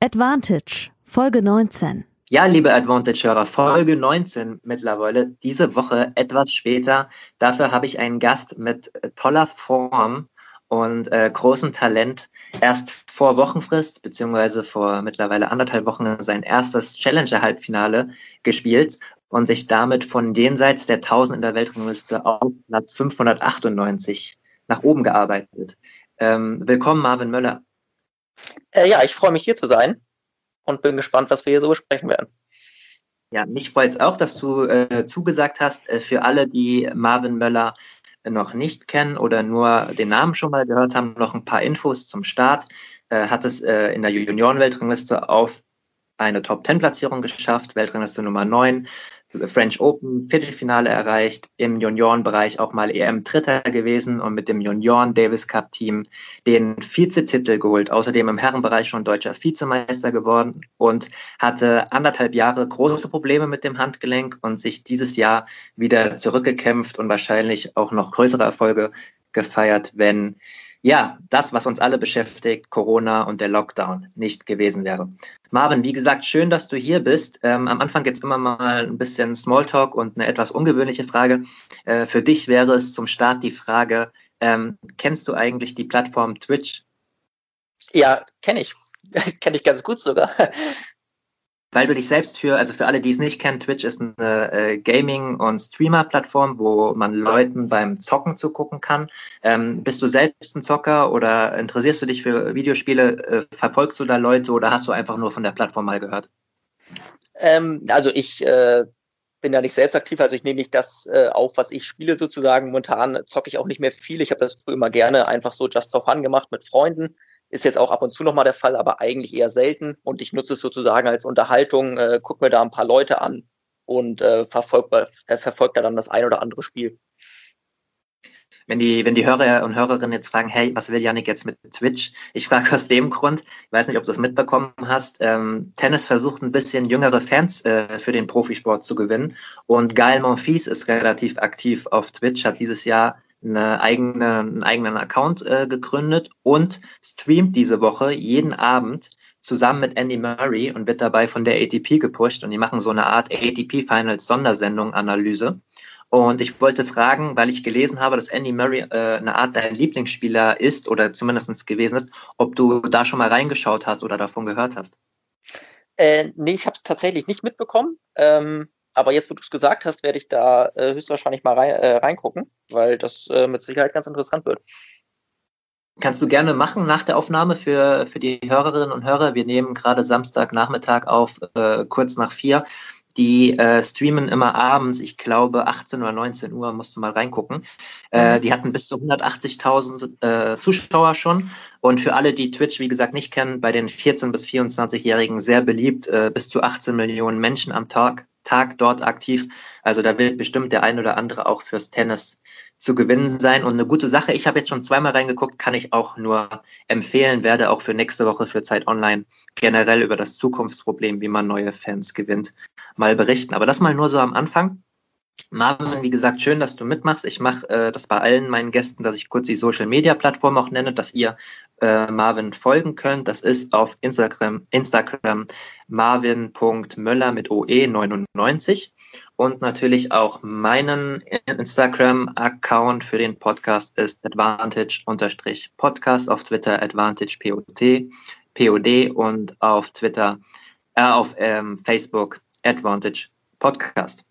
Advantage, Folge 19. Ja, liebe Advantage-Hörer, Folge 19 mittlerweile, diese Woche etwas später. Dafür habe ich einen Gast mit toller Form und äh, großem Talent. Erst vor Wochenfrist, beziehungsweise vor mittlerweile anderthalb Wochen sein erstes Challenger-Halbfinale gespielt und sich damit von jenseits der 1000 in der Weltrangliste auf Platz 598 nach oben gearbeitet. Ähm, willkommen, Marvin Möller. Äh, ja, ich freue mich hier zu sein und bin gespannt, was wir hier so besprechen werden. Ja, mich freut es auch, dass du äh, zugesagt hast. Äh, für alle, die Marvin Möller noch nicht kennen oder nur den Namen schon mal gehört haben, noch ein paar Infos zum Start. Äh, hat es äh, in der Junioren-Weltrangliste auf eine Top-10-Platzierung geschafft, Weltrangliste Nummer 9, French Open Viertelfinale erreicht, im Juniorenbereich auch mal EM Dritter gewesen und mit dem Junioren Davis Cup Team den Vizetitel geholt. Außerdem im Herrenbereich schon deutscher Vizemeister geworden und hatte anderthalb Jahre große Probleme mit dem Handgelenk und sich dieses Jahr wieder zurückgekämpft und wahrscheinlich auch noch größere Erfolge gefeiert, wenn ja, das, was uns alle beschäftigt, Corona und der Lockdown, nicht gewesen wäre. Marvin, wie gesagt, schön, dass du hier bist. Ähm, am Anfang gibt es immer mal ein bisschen Smalltalk und eine etwas ungewöhnliche Frage. Äh, für dich wäre es zum Start die Frage, ähm, kennst du eigentlich die Plattform Twitch? Ja, kenne ich. kenne ich ganz gut sogar weil du dich selbst für, also für alle, die es nicht kennen, Twitch ist eine äh, Gaming- und Streamer-Plattform, wo man Leuten beim Zocken zugucken kann. Ähm, bist du selbst ein Zocker oder interessierst du dich für Videospiele? Äh, verfolgst du da Leute oder hast du einfach nur von der Plattform mal gehört? Ähm, also ich äh, bin da nicht selbst aktiv, also ich nehme nicht das äh, auf, was ich spiele sozusagen. Momentan zocke ich auch nicht mehr viel. Ich habe das früher immer gerne einfach so just for fun gemacht mit Freunden. Ist jetzt auch ab und zu nochmal der Fall, aber eigentlich eher selten. Und ich nutze es sozusagen als Unterhaltung, äh, gucke mir da ein paar Leute an und äh, verfolge äh, verfolg da dann das ein oder andere Spiel. Wenn die, wenn die Hörer und Hörerinnen jetzt fragen, hey, was will Yannick jetzt mit Twitch? Ich frage aus dem Grund, ich weiß nicht, ob du es mitbekommen hast, ähm, Tennis versucht ein bisschen jüngere Fans äh, für den Profisport zu gewinnen. Und Gael Monfils ist relativ aktiv auf Twitch, hat dieses Jahr eine eigene, einen eigenen Account äh, gegründet und streamt diese Woche jeden Abend zusammen mit Andy Murray und wird dabei von der ATP gepusht und die machen so eine Art ATP Finals Sondersendung Analyse. Und ich wollte fragen, weil ich gelesen habe, dass Andy Murray äh, eine Art dein Lieblingsspieler ist oder zumindest gewesen ist, ob du da schon mal reingeschaut hast oder davon gehört hast. Äh, nee, ich habe es tatsächlich nicht mitbekommen. Ähm, aber jetzt, wo du es gesagt hast, werde ich da äh, höchstwahrscheinlich mal rein, äh, reingucken, weil das äh, mit Sicherheit ganz interessant wird. Kannst du gerne machen nach der Aufnahme für, für die Hörerinnen und Hörer. Wir nehmen gerade Samstagnachmittag auf, äh, kurz nach vier. Die äh, streamen immer abends, ich glaube 18 oder 19 Uhr, musst du mal reingucken. Äh, mhm. die hatten bis zu 180.000 äh, Zuschauer schon. Und für alle, die Twitch, wie gesagt, nicht kennen, bei den 14- bis 24-Jährigen sehr beliebt, äh, bis zu 18 Millionen Menschen am Tag, Tag dort aktiv. Also da wird bestimmt der ein oder andere auch fürs Tennis zu gewinnen sein und eine gute Sache. Ich habe jetzt schon zweimal reingeguckt, kann ich auch nur empfehlen, werde auch für nächste Woche für Zeit Online generell über das Zukunftsproblem, wie man neue Fans gewinnt, mal berichten. Aber das mal nur so am Anfang. Marvin, wie gesagt, schön, dass du mitmachst. Ich mache äh, das bei allen meinen Gästen, dass ich kurz die Social Media Plattform auch nenne, dass ihr äh, Marvin folgen könnt. Das ist auf Instagram, Instagram marvin.möller mit OE99 und natürlich auch meinen Instagram-Account für den Podcast ist advantage-podcast auf Twitter advantage-pod POD und auf Twitter, äh, auf ähm, Facebook Advantage Podcast.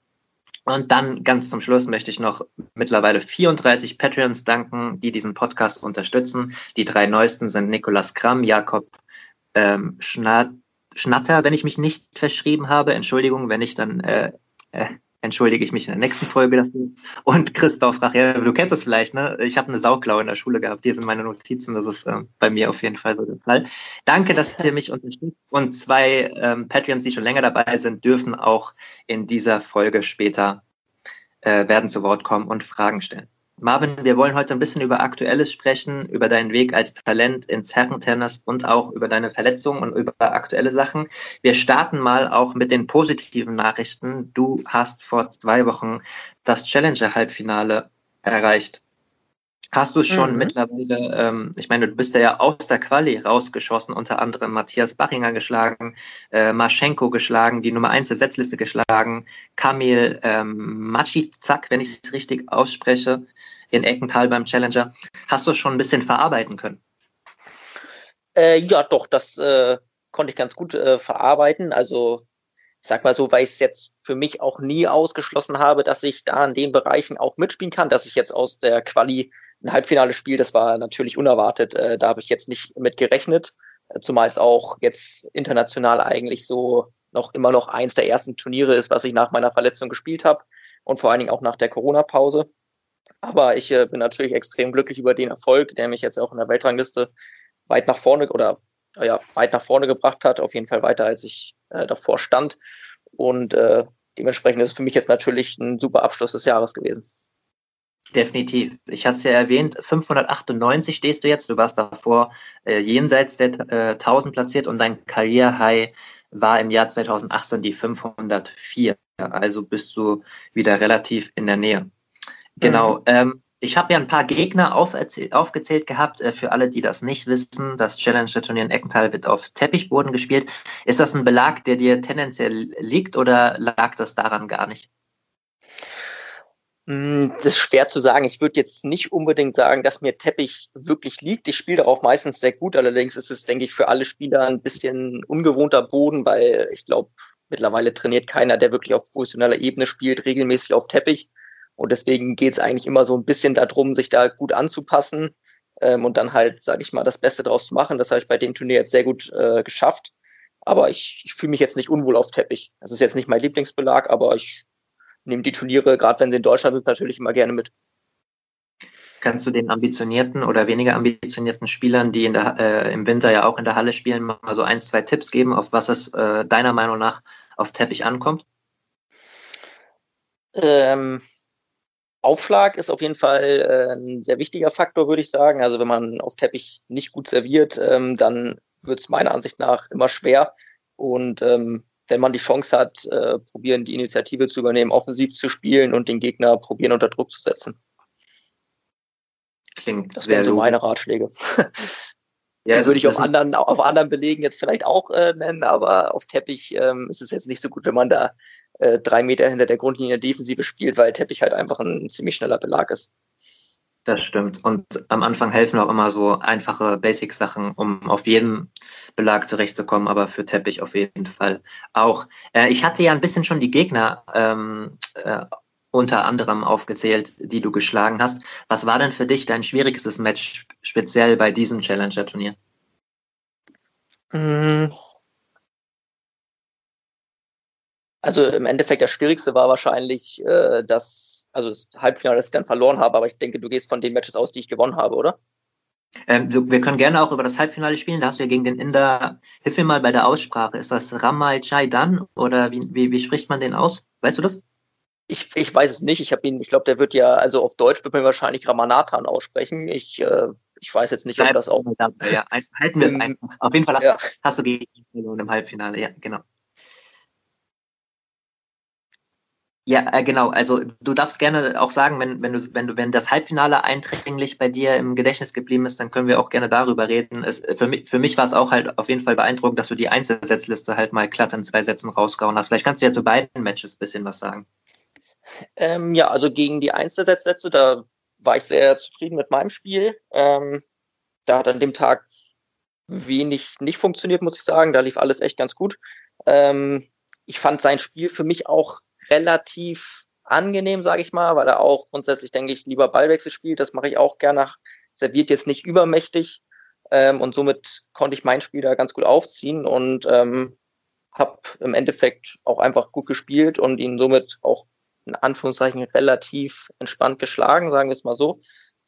Und dann ganz zum Schluss möchte ich noch mittlerweile 34 Patreons danken, die diesen Podcast unterstützen. Die drei neuesten sind Nikolas Kramm, Jakob ähm, Schnatter, wenn ich mich nicht verschrieben habe. Entschuldigung, wenn ich dann äh, äh, entschuldige ich mich in der nächsten Folge dafür. Und Christoph Rachel, du kennst das vielleicht, ne? Ich habe eine Sauklau in der Schule gehabt. Hier sind meine Notizen. Das ist äh, bei mir auf jeden Fall so der Fall. Danke, dass ihr mich unterstützt. Und zwei ähm, Patreons, die schon länger dabei sind, dürfen auch in dieser Folge später äh, werden zu Wort kommen und Fragen stellen. Marvin, wir wollen heute ein bisschen über Aktuelles sprechen, über deinen Weg als Talent ins Herrentennis und auch über deine Verletzungen und über aktuelle Sachen. Wir starten mal auch mit den positiven Nachrichten. Du hast vor zwei Wochen das Challenger-Halbfinale erreicht. Hast du schon mhm. mittlerweile, ähm, ich meine, du bist ja aus der Quali rausgeschossen, unter anderem Matthias Bachinger geschlagen, äh, Maschenko geschlagen, die Nummer 1 der Setzliste geschlagen, Kamil ähm, Machizak, wenn ich es richtig ausspreche, in Eckenthal beim Challenger. Hast du schon ein bisschen verarbeiten können? Äh, ja, doch, das äh, konnte ich ganz gut äh, verarbeiten. Also ich sag mal so, weil ich es jetzt für mich auch nie ausgeschlossen habe, dass ich da in den Bereichen auch mitspielen kann, dass ich jetzt aus der Quali ein Halbfinale spiel, das war natürlich unerwartet. Äh, da habe ich jetzt nicht mit gerechnet, äh, zumal es auch jetzt international eigentlich so noch immer noch eins der ersten Turniere ist, was ich nach meiner Verletzung gespielt habe und vor allen Dingen auch nach der Corona-Pause. Aber ich äh, bin natürlich extrem glücklich über den Erfolg, der mich jetzt auch in der Weltrangliste weit nach vorne oder ja, weit nach vorne gebracht hat, auf jeden Fall weiter, als ich äh, davor stand. Und äh, dementsprechend ist es für mich jetzt natürlich ein super Abschluss des Jahres gewesen. Definitiv. Ich hatte es ja erwähnt, 598 stehst du jetzt. Du warst davor äh, jenseits der äh, 1000 platziert und dein Karriere-High war im Jahr 2018 die 504. Also bist du wieder relativ in der Nähe. Genau. Mhm. Ähm, ich habe ja ein paar Gegner aufgezählt gehabt. Äh, für alle, die das nicht wissen, das Challenger-Turnier in Eckenthal wird auf Teppichboden gespielt. Ist das ein Belag, der dir tendenziell liegt oder lag das daran gar nicht? Hm, das ist schwer zu sagen. Ich würde jetzt nicht unbedingt sagen, dass mir Teppich wirklich liegt. Ich spiele darauf meistens sehr gut. Allerdings ist es, denke ich, für alle Spieler ein bisschen ungewohnter Boden, weil ich glaube, mittlerweile trainiert keiner, der wirklich auf professioneller Ebene spielt, regelmäßig auf Teppich. Und deswegen geht es eigentlich immer so ein bisschen darum, sich da gut anzupassen ähm, und dann halt, sage ich mal, das Beste draus zu machen. Das habe ich bei dem Turnier jetzt sehr gut äh, geschafft. Aber ich, ich fühle mich jetzt nicht unwohl auf Teppich. Das ist jetzt nicht mein Lieblingsbelag, aber ich nehme die Turniere, gerade wenn sie in Deutschland sind, natürlich immer gerne mit. Kannst du den ambitionierten oder weniger ambitionierten Spielern, die in der, äh, im Winter ja auch in der Halle spielen, mal so ein, zwei Tipps geben, auf was es äh, deiner Meinung nach auf Teppich ankommt? Ähm, Aufschlag ist auf jeden Fall äh, ein sehr wichtiger Faktor, würde ich sagen. Also wenn man auf Teppich nicht gut serviert, ähm, dann wird es meiner Ansicht nach immer schwer. Und ähm, wenn man die Chance hat, äh, probieren, die Initiative zu übernehmen, offensiv zu spielen und den Gegner probieren, unter Druck zu setzen. Klingt das wären so meine Ratschläge. Ja, die würde ich auf anderen, auf anderen Belegen jetzt vielleicht auch äh, nennen, aber auf Teppich ähm, ist es jetzt nicht so gut, wenn man da äh, drei Meter hinter der Grundlinie Defensive spielt, weil Teppich halt einfach ein ziemlich schneller Belag ist. Das stimmt. Und am Anfang helfen auch immer so einfache Basic-Sachen, um auf jeden Belag zurechtzukommen, aber für Teppich auf jeden Fall auch. Äh, ich hatte ja ein bisschen schon die Gegner ähm, äh, unter anderem aufgezählt, die du geschlagen hast. Was war denn für dich dein schwierigstes Match speziell bei diesem Challenger-Turnier? Hm. Also im Endeffekt das Schwierigste war wahrscheinlich äh, das also das Halbfinale, das ich dann verloren habe, aber ich denke, du gehst von den Matches aus, die ich gewonnen habe, oder? Ähm, wir können gerne auch über das Halbfinale spielen. Da hast du ja gegen den Inder, hilf mir mal bei der Aussprache. Ist das Ramai Chaidan oder wie, wie, wie spricht man den aus? Weißt du das? Ich, ich weiß es nicht. Ich habe ihn, ich glaube, der wird ja, also auf Deutsch wird man wahrscheinlich Ramanathan aussprechen. Ich, äh, ich weiß jetzt nicht, ob das auch. Ja, halten wir es einfach. Auf jeden Fall hast, ja. hast du gegen ihn verloren im Halbfinale, ja, genau. Ja, äh, genau. Also du darfst gerne auch sagen, wenn, wenn du, wenn du, wenn das Halbfinale eindringlich bei dir im Gedächtnis geblieben ist, dann können wir auch gerne darüber reden. Es, für mich, für mich war es auch halt auf jeden Fall beeindruckend, dass du die Einzelsetzliste halt mal glatt in zwei Sätzen rausgehauen hast. Vielleicht kannst du ja zu beiden Matches ein bisschen was sagen. Ähm, ja, also gegen die Einzelsetzliste, da war ich sehr zufrieden mit meinem Spiel. Ähm, da hat an dem Tag wenig nicht funktioniert, muss ich sagen. Da lief alles echt ganz gut. Ähm, ich fand sein Spiel für mich auch relativ angenehm, sage ich mal, weil er auch grundsätzlich, denke ich, lieber Ballwechsel spielt. Das mache ich auch gerne. Serviert jetzt nicht übermächtig. Ähm, und somit konnte ich mein Spiel da ganz gut aufziehen und ähm, habe im Endeffekt auch einfach gut gespielt und ihn somit auch in Anführungszeichen relativ entspannt geschlagen, sagen wir es mal so.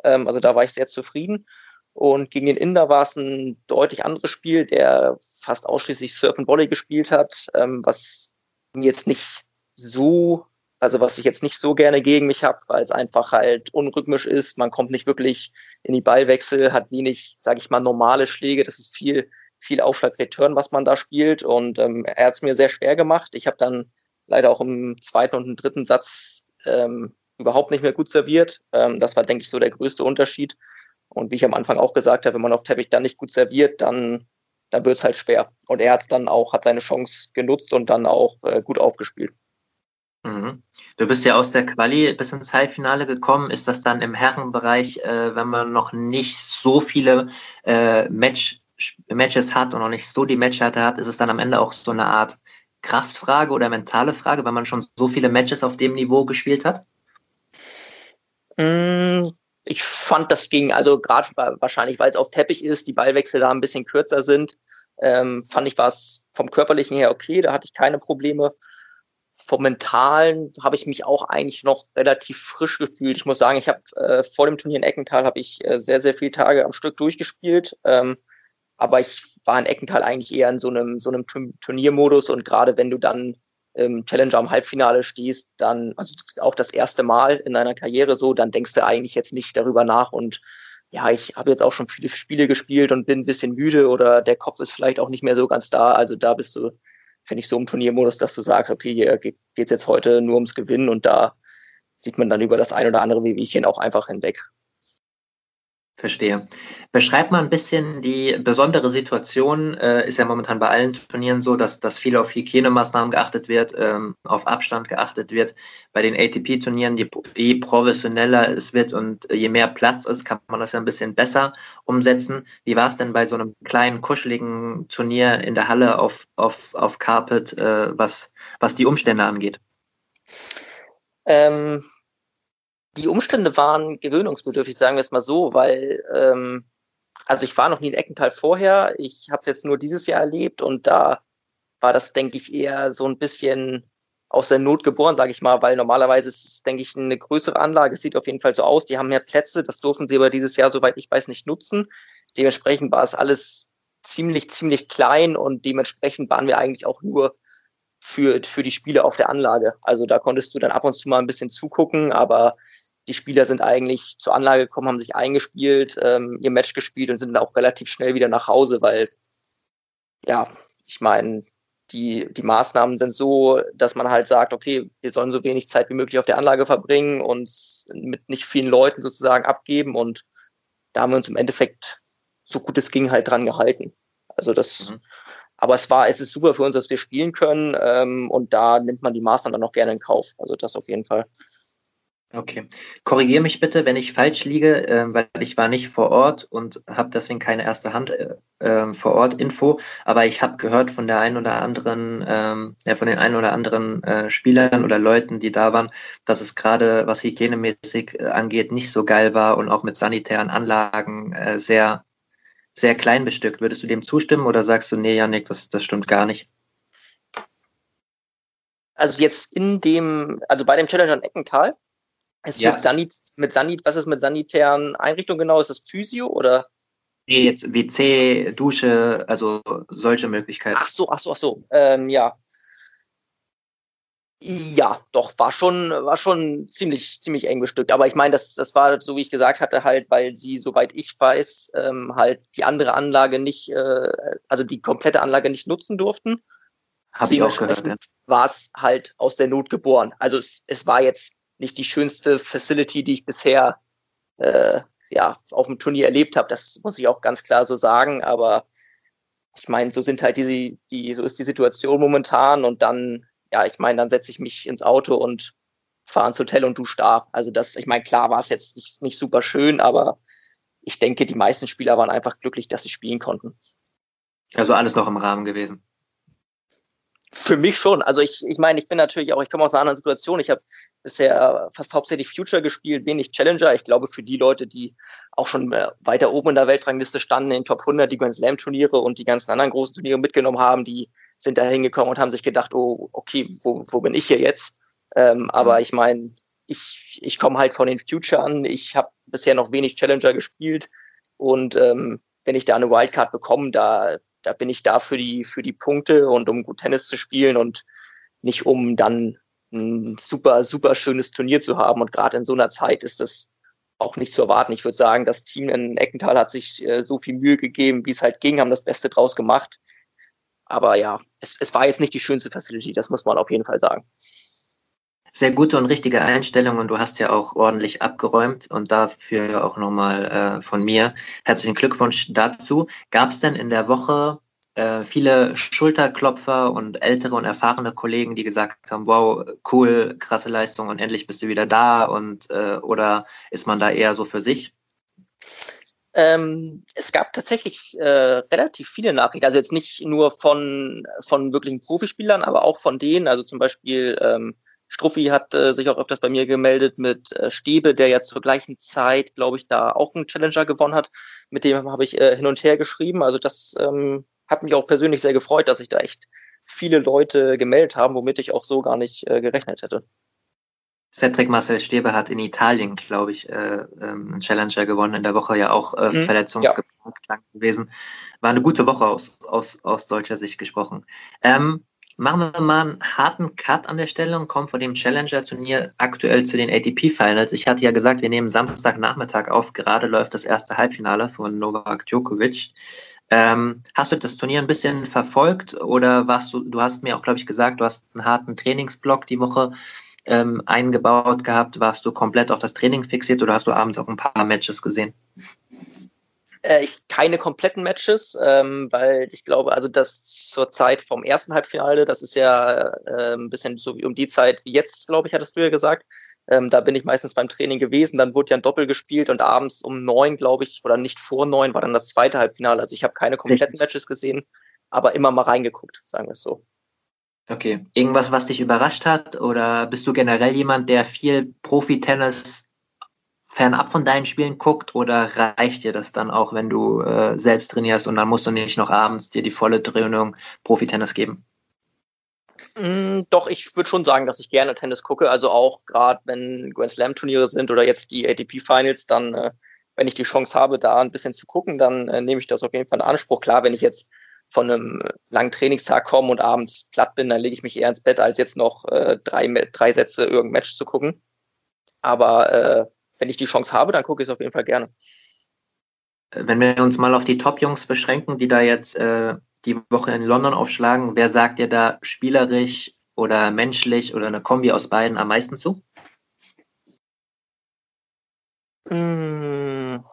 Ähm, also da war ich sehr zufrieden. Und gegen den Inder war es ein deutlich anderes Spiel, der fast ausschließlich Surf and Volley gespielt hat, ähm, was mir jetzt nicht so, also was ich jetzt nicht so gerne gegen mich habe, weil es einfach halt unrhythmisch ist. Man kommt nicht wirklich in die Ballwechsel, hat wenig, sage ich mal, normale Schläge. Das ist viel, viel Aufschlag-Return, was man da spielt. Und ähm, er hat es mir sehr schwer gemacht. Ich habe dann leider auch im zweiten und im dritten Satz ähm, überhaupt nicht mehr gut serviert. Ähm, das war, denke ich, so der größte Unterschied. Und wie ich am Anfang auch gesagt habe, wenn man auf Teppich dann nicht gut serviert, dann, dann wird es halt schwer. Und er hat dann auch, hat seine Chance genutzt und dann auch äh, gut aufgespielt. Mhm. Du bist ja aus der Quali bis ins Halbfinale gekommen. Ist das dann im Herrenbereich, äh, wenn man noch nicht so viele äh, Match, Matches hat und noch nicht so die Matchhärte hat, ist es dann am Ende auch so eine Art Kraftfrage oder mentale Frage, wenn man schon so viele Matches auf dem Niveau gespielt hat? Mm, ich fand, das ging, also gerade wahrscheinlich, weil es auf Teppich ist, die Ballwechsel da ein bisschen kürzer sind, ähm, fand ich, war es vom körperlichen her okay, da hatte ich keine Probleme. Vom Mentalen habe ich mich auch eigentlich noch relativ frisch gefühlt. Ich muss sagen, ich habe äh, vor dem Turnier in Eckenthal habe ich äh, sehr, sehr viele Tage am Stück durchgespielt. Ähm, aber ich war in Eckenthal eigentlich eher in so einem, so einem Turniermodus und gerade wenn du dann im Challenger am Halbfinale stehst, dann, also auch das erste Mal in deiner Karriere so, dann denkst du eigentlich jetzt nicht darüber nach und ja, ich habe jetzt auch schon viele Spiele gespielt und bin ein bisschen müde oder der Kopf ist vielleicht auch nicht mehr so ganz da. Also da bist du, finde ich, so im Turniermodus, dass du sagst, okay, hier geht es jetzt heute nur ums Gewinnen und da sieht man dann über das ein oder andere Wehwehchen auch einfach hinweg. Verstehe. Beschreib mal ein bisschen die besondere Situation. Äh, ist ja momentan bei allen Turnieren so, dass, dass viel auf Hygienemaßnahmen geachtet wird, ähm, auf Abstand geachtet wird. Bei den ATP-Turnieren, je, je professioneller es wird und je mehr Platz ist, kann man das ja ein bisschen besser umsetzen. Wie war es denn bei so einem kleinen, kuscheligen Turnier in der Halle auf, auf, auf Carpet, äh, was, was die Umstände angeht? Ähm, die Umstände waren gewöhnungsbedürftig, sagen wir es mal so, weil ähm, also ich war noch nie in Eckenthal vorher, ich habe es jetzt nur dieses Jahr erlebt und da war das, denke ich, eher so ein bisschen aus der Not geboren, sage ich mal, weil normalerweise ist es, denke ich, eine größere Anlage. Es sieht auf jeden Fall so aus. Die haben mehr Plätze. Das durften sie aber dieses Jahr, soweit ich weiß, nicht nutzen. Dementsprechend war es alles ziemlich, ziemlich klein und dementsprechend waren wir eigentlich auch nur für, für die Spiele auf der Anlage. Also da konntest du dann ab und zu mal ein bisschen zugucken, aber die Spieler sind eigentlich zur Anlage gekommen, haben sich eingespielt, ähm, ihr Match gespielt und sind dann auch relativ schnell wieder nach Hause, weil, ja, ich meine, die, die Maßnahmen sind so, dass man halt sagt, okay, wir sollen so wenig Zeit wie möglich auf der Anlage verbringen und mit nicht vielen Leuten sozusagen abgeben und da haben wir uns im Endeffekt so gut es ging halt dran gehalten. Also das, mhm. aber es war, es ist super für uns, dass wir spielen können ähm, und da nimmt man die Maßnahmen dann auch gerne in Kauf. Also das auf jeden Fall. Okay. Korrigiere mich bitte, wenn ich falsch liege, äh, weil ich war nicht vor Ort und habe deswegen keine erste Hand äh, ähm, vor Ort Info, aber ich habe gehört von der einen oder anderen, ähm, von den einen oder anderen äh, Spielern oder Leuten, die da waren, dass es gerade was hygienemäßig äh, angeht, nicht so geil war und auch mit sanitären Anlagen äh, sehr, sehr klein bestückt. Würdest du dem zustimmen oder sagst du, nee, Janik, das, das stimmt gar nicht? Also jetzt in dem, also bei dem Challenger in Eckental, es ja. mit, Sanit, mit Sanit, was ist mit sanitären Einrichtungen genau? Ist das Physio oder? Nee, jetzt WC, Dusche, also solche Möglichkeiten. Ach so, ach so, ach so. Ähm, ja. Ja, doch, war schon, war schon ziemlich, ziemlich eng bestückt. Aber ich meine, das, das war, so wie ich gesagt hatte, halt, weil sie, soweit ich weiß, ähm, halt die andere Anlage nicht, äh, also die komplette Anlage nicht nutzen durften. Habe ich auch gehört. Ja. War es halt aus der Not geboren. Also es, es war jetzt nicht die schönste Facility, die ich bisher äh, ja, auf dem Turnier erlebt habe. Das muss ich auch ganz klar so sagen. Aber ich meine, so sind halt diese, die, so ist die Situation momentan und dann, ja, ich meine, dann setze ich mich ins Auto und fahre ins Hotel und du da. Also das, ich meine, klar war es jetzt nicht, nicht super schön, aber ich denke, die meisten Spieler waren einfach glücklich, dass sie spielen konnten. Also alles noch im Rahmen gewesen. Für mich schon. Also ich, ich meine, ich bin natürlich auch, ich komme aus einer anderen Situation. Ich habe bisher fast hauptsächlich Future gespielt, wenig Challenger. Ich glaube, für die Leute, die auch schon äh, weiter oben in der Weltrangliste standen, in den Top 100, die Grand Slam Turniere und die ganzen anderen großen Turniere mitgenommen haben, die sind da hingekommen und haben sich gedacht, oh, okay, wo, wo bin ich hier jetzt? Ähm, aber mhm. ich meine, ich, ich komme halt von den Future an. Ich habe bisher noch wenig Challenger gespielt. Und ähm, wenn ich da eine Wildcard bekomme, da, da bin ich da für die, für die Punkte und um gut Tennis zu spielen und nicht um dann ein super, super schönes Turnier zu haben. Und gerade in so einer Zeit ist das auch nicht zu erwarten. Ich würde sagen, das Team in Eckenthal hat sich äh, so viel Mühe gegeben, wie es halt ging, haben das Beste draus gemacht. Aber ja, es, es war jetzt nicht die schönste Facility, das muss man auf jeden Fall sagen. Sehr gute und richtige Einstellung und du hast ja auch ordentlich abgeräumt und dafür auch nochmal äh, von mir herzlichen Glückwunsch dazu. Gab es denn in der Woche äh, viele Schulterklopfer und ältere und erfahrene Kollegen, die gesagt haben, wow, cool, krasse Leistung und endlich bist du wieder da und äh, oder ist man da eher so für sich? Ähm, es gab tatsächlich äh, relativ viele Nachrichten, also jetzt nicht nur von, von wirklichen Profispielern, aber auch von denen, also zum Beispiel ähm, Struffi hat äh, sich auch öfters bei mir gemeldet mit äh, Stäbe, der jetzt zur gleichen Zeit, glaube ich, da auch einen Challenger gewonnen hat. Mit dem habe ich äh, hin und her geschrieben. Also das ähm, hat mich auch persönlich sehr gefreut, dass sich da echt viele Leute gemeldet haben, womit ich auch so gar nicht äh, gerechnet hätte. Cedric Marcel Stäbe hat in Italien, glaube ich, äh, ähm, einen Challenger gewonnen, in der Woche ja auch äh, mhm, verletzungsgeplagt ja. gewesen. War eine gute Woche aus, aus, aus deutscher Sicht gesprochen. Ähm, machen wir mal einen harten Cut an der Stelle und kommen von dem Challenger-Turnier aktuell zu den ATP-Finals. Ich hatte ja gesagt, wir nehmen Samstagnachmittag auf. Gerade läuft das erste Halbfinale von Novak Djokovic. Ähm, hast du das Turnier ein bisschen verfolgt oder warst du, du hast mir auch, glaube ich, gesagt, du hast einen harten Trainingsblock die Woche ähm, eingebaut gehabt. Warst du komplett auf das Training fixiert oder hast du abends auch ein paar Matches gesehen? Äh, ich, keine kompletten Matches, ähm, weil ich glaube, also das zur Zeit vom ersten Halbfinale, das ist ja äh, ein bisschen so wie um die Zeit wie jetzt, glaube ich, hattest du ja gesagt. Ähm, da bin ich meistens beim Training gewesen, dann wurde ja ein Doppel gespielt und abends um neun, glaube ich, oder nicht vor neun war dann das zweite Halbfinale. Also ich habe keine kompletten Matches gesehen, aber immer mal reingeguckt, sagen wir es so. Okay. Irgendwas, was dich überrascht hat? Oder bist du generell jemand, der viel Profi-Tennis fernab von deinen Spielen guckt? Oder reicht dir das dann auch, wenn du äh, selbst trainierst und dann musst du nicht noch abends dir die volle Dröhnung Profi-Tennis geben? Mm, doch, ich würde schon sagen, dass ich gerne Tennis gucke. Also auch gerade wenn Grand Slam Turniere sind oder jetzt die ATP Finals, dann, äh, wenn ich die Chance habe, da ein bisschen zu gucken, dann äh, nehme ich das auf jeden Fall in Anspruch. Klar, wenn ich jetzt von einem langen Trainingstag komme und abends platt bin, dann lege ich mich eher ins Bett, als jetzt noch äh, drei, drei Sätze irgendein Match zu gucken. Aber äh, wenn ich die Chance habe, dann gucke ich es auf jeden Fall gerne. Wenn wir uns mal auf die Top-Jungs beschränken, die da jetzt äh, die Woche in London aufschlagen. Wer sagt dir da spielerisch oder menschlich oder eine Kombi aus beiden am meisten zu? Hm.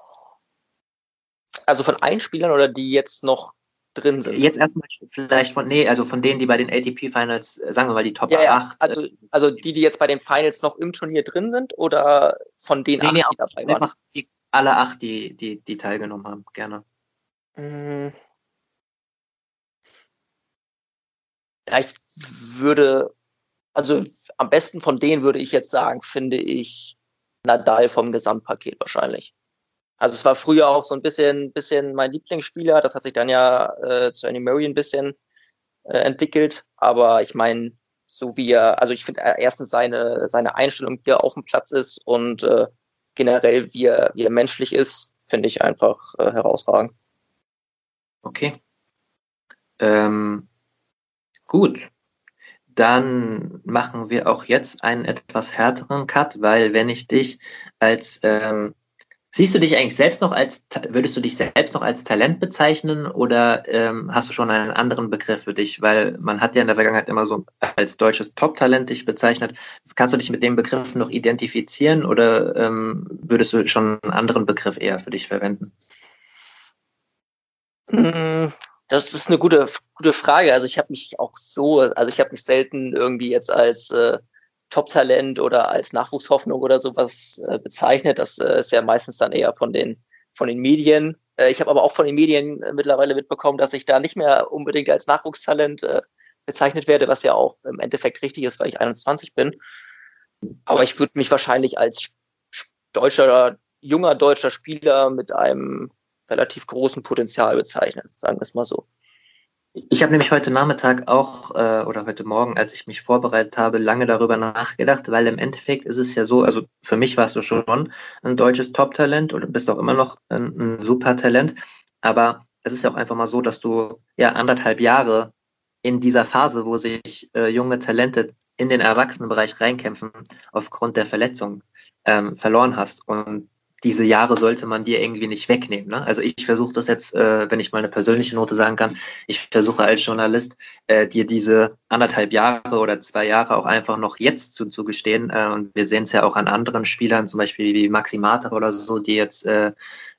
Also von allen Spielern oder die jetzt noch drin sind? Jetzt erstmal vielleicht von, nee, also von denen, die bei den ATP Finals, äh, sagen wir mal, die Top ja, ja. 8. Also, äh, also die, die jetzt bei den Finals noch im Turnier drin sind oder von den nee, acht, nee, die dabei waren? Die, alle acht, die, die, die teilgenommen haben, gerne. Hm. Ja, ich würde, also am besten von denen würde ich jetzt sagen, finde ich Nadal vom Gesamtpaket wahrscheinlich. Also es war früher auch so ein bisschen, bisschen mein Lieblingsspieler. Das hat sich dann ja äh, zu Annie Murray ein bisschen äh, entwickelt. Aber ich meine, so wie er, also ich finde äh, erstens seine, seine Einstellung, wie er auf dem Platz ist und äh, generell, wie er, wie er menschlich ist, finde ich einfach äh, herausragend. Okay. Ähm, Gut, dann machen wir auch jetzt einen etwas härteren Cut, weil wenn ich dich als, ähm, siehst du dich eigentlich selbst noch als, würdest du dich selbst noch als Talent bezeichnen oder ähm, hast du schon einen anderen Begriff für dich? Weil man hat ja in der Vergangenheit immer so als deutsches Top-Talent dich bezeichnet. Kannst du dich mit dem Begriff noch identifizieren oder ähm, würdest du schon einen anderen Begriff eher für dich verwenden? Hm, das ist eine gute, gute Frage. Also ich habe mich auch so, also ich habe mich selten irgendwie jetzt als äh, Top-Talent oder als Nachwuchshoffnung oder sowas äh, bezeichnet. Das äh, ist ja meistens dann eher von den, von den Medien. Äh, ich habe aber auch von den Medien äh, mittlerweile mitbekommen, dass ich da nicht mehr unbedingt als Nachwuchstalent äh, bezeichnet werde, was ja auch im Endeffekt richtig ist, weil ich 21 bin. Aber ich würde mich wahrscheinlich als deutscher, junger deutscher Spieler mit einem relativ großen Potenzial bezeichnen, sagen wir es mal so. Ich habe nämlich heute Nachmittag auch äh, oder heute Morgen, als ich mich vorbereitet habe, lange darüber nachgedacht, weil im Endeffekt ist es ja so, also für mich warst du schon ein deutsches Top-Talent oder bist auch immer noch ein, ein super Talent, aber es ist ja auch einfach mal so, dass du ja anderthalb Jahre in dieser Phase, wo sich äh, junge Talente in den Erwachsenenbereich reinkämpfen, aufgrund der Verletzung ähm, verloren hast. Und diese Jahre sollte man dir irgendwie nicht wegnehmen. Ne? Also ich versuche das jetzt, äh, wenn ich mal eine persönliche Note sagen kann, ich versuche als Journalist äh, dir diese anderthalb Jahre oder zwei Jahre auch einfach noch jetzt zuzugestehen. Äh, und wir sehen es ja auch an anderen Spielern, zum Beispiel wie Maxi Mater oder so, die jetzt äh,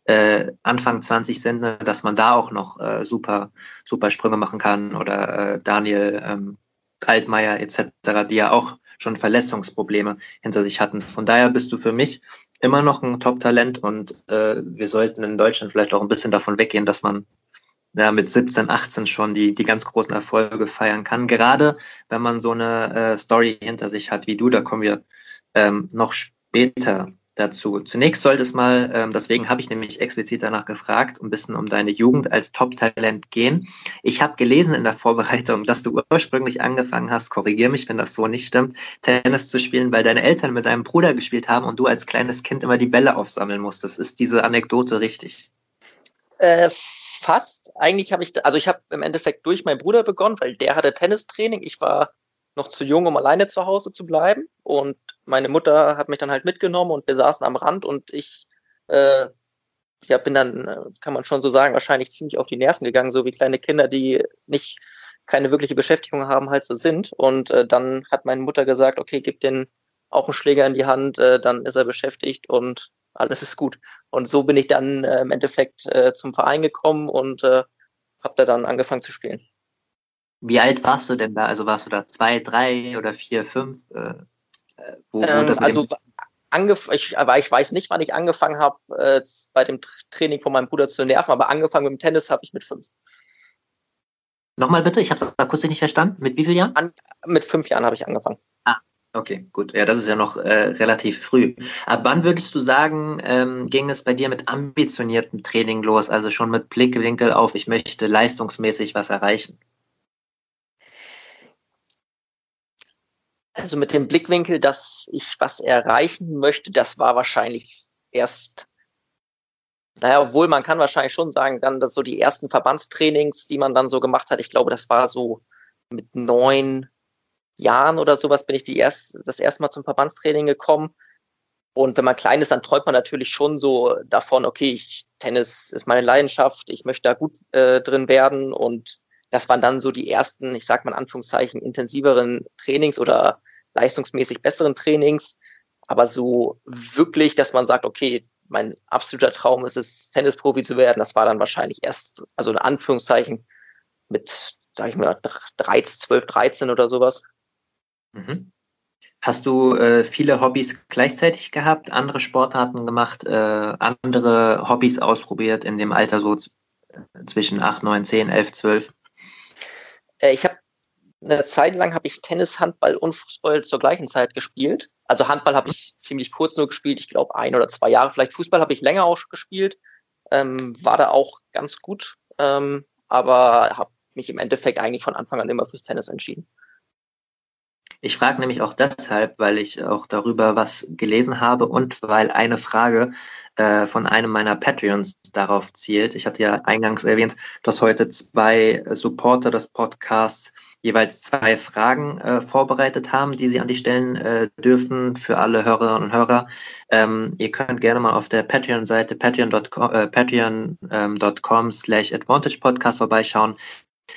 äh, Anfang 20 sind, ne, dass man da auch noch äh, super, super Sprünge machen kann. Oder Daniel ähm, Altmaier etc., die ja auch schon Verletzungsprobleme hinter sich hatten. Von daher bist du für mich immer noch ein Top-Talent und äh, wir sollten in Deutschland vielleicht auch ein bisschen davon weggehen, dass man ja, mit 17, 18 schon die, die ganz großen Erfolge feiern kann. Gerade wenn man so eine äh, Story hinter sich hat wie du, da kommen wir ähm, noch später dazu. Zunächst sollte es mal, ähm, deswegen habe ich nämlich explizit danach gefragt, ein bisschen um deine Jugend als Top-Talent gehen. Ich habe gelesen in der Vorbereitung, dass du ursprünglich angefangen hast, korrigier mich, wenn das so nicht stimmt, Tennis zu spielen, weil deine Eltern mit deinem Bruder gespielt haben und du als kleines Kind immer die Bälle aufsammeln musstest. Ist diese Anekdote richtig? Äh, fast. Eigentlich habe ich, also ich habe im Endeffekt durch meinen Bruder begonnen, weil der hatte Tennistraining. Ich war noch zu jung, um alleine zu Hause zu bleiben. Und meine Mutter hat mich dann halt mitgenommen und wir saßen am Rand und ich äh, ja, bin dann, äh, kann man schon so sagen, wahrscheinlich ziemlich auf die Nerven gegangen, so wie kleine Kinder, die nicht keine wirkliche Beschäftigung haben, halt so sind. Und äh, dann hat meine Mutter gesagt, okay, gib den auch einen Schläger in die Hand, äh, dann ist er beschäftigt und alles ist gut. Und so bin ich dann äh, im Endeffekt äh, zum Verein gekommen und habe da dann angefangen zu spielen. Wie alt warst du denn da? Also warst du da zwei, drei oder vier, fünf? Äh, äh wo, wo ähm, also angef ich, aber ich weiß nicht, wann ich angefangen habe, äh, bei dem Training von meinem Bruder zu nerven, aber angefangen mit dem Tennis habe ich mit fünf. Nochmal bitte, ich habe es akustisch nicht verstanden. Mit wie vielen Jahren? An, mit fünf Jahren habe ich angefangen. Ah, okay, gut. Ja, das ist ja noch äh, relativ früh. Ab wann würdest du sagen, ähm, ging es bei dir mit ambitioniertem Training los? Also schon mit Blickwinkel auf, ich möchte leistungsmäßig was erreichen? Also mit dem Blickwinkel, dass ich was erreichen möchte, das war wahrscheinlich erst, naja, obwohl man kann wahrscheinlich schon sagen, dann so die ersten Verbandstrainings, die man dann so gemacht hat, ich glaube, das war so mit neun Jahren oder sowas bin ich die erst, das erste Mal zum Verbandstraining gekommen. Und wenn man klein ist, dann träumt man natürlich schon so davon, okay, ich, Tennis ist meine Leidenschaft, ich möchte da gut äh, drin werden und das waren dann so die ersten, ich sag mal in Anführungszeichen, intensiveren Trainings oder leistungsmäßig besseren Trainings. Aber so wirklich, dass man sagt, okay, mein absoluter Traum ist es, Tennisprofi zu werden, das war dann wahrscheinlich erst, also in Anführungszeichen mit, sag ich mal, 13, 12, 13 oder sowas. Mhm. Hast du äh, viele Hobbys gleichzeitig gehabt, andere Sportarten gemacht, äh, andere Hobbys ausprobiert in dem Alter so zwischen 8, 9, 10, 11, 12? Äh, ich habe eine Zeit lang habe ich Tennis, Handball und Fußball zur gleichen Zeit gespielt. Also Handball habe ich ziemlich kurz nur gespielt, ich glaube ein oder zwei Jahre. Vielleicht Fußball habe ich länger auch gespielt, ähm, war da auch ganz gut, ähm, aber habe mich im Endeffekt eigentlich von Anfang an immer fürs Tennis entschieden. Ich frage nämlich auch deshalb, weil ich auch darüber was gelesen habe und weil eine Frage äh, von einem meiner Patreons darauf zielt. Ich hatte ja eingangs erwähnt, dass heute zwei Supporter des Podcasts jeweils zwei Fragen äh, vorbereitet haben, die Sie an die stellen äh, dürfen für alle Hörerinnen und Hörer. Ähm, ihr könnt gerne mal auf der Patreon-Seite patreon.com äh, patreon, ähm, slash advantage podcast vorbeischauen.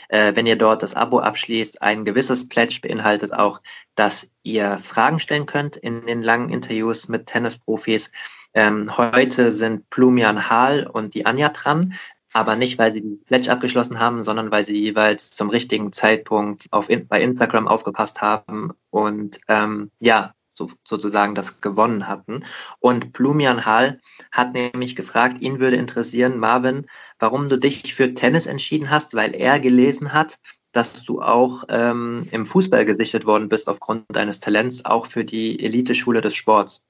Äh, wenn ihr dort das Abo abschließt, ein gewisses Pledge beinhaltet auch, dass ihr Fragen stellen könnt in den langen Interviews mit Tennisprofis. Ähm, heute sind Plumian Hall und die Anja dran, aber nicht, weil sie die Pledge abgeschlossen haben, sondern weil sie jeweils zum richtigen Zeitpunkt auf, bei Instagram aufgepasst haben und ähm, ja, so, sozusagen das gewonnen hatten. Und Plumian Hall hat nämlich gefragt, ihn würde interessieren, Marvin, warum du dich für Tennis entschieden hast, weil er gelesen hat, dass du auch ähm, im Fußball gesichtet worden bist aufgrund deines Talents, auch für die Eliteschule des Sports.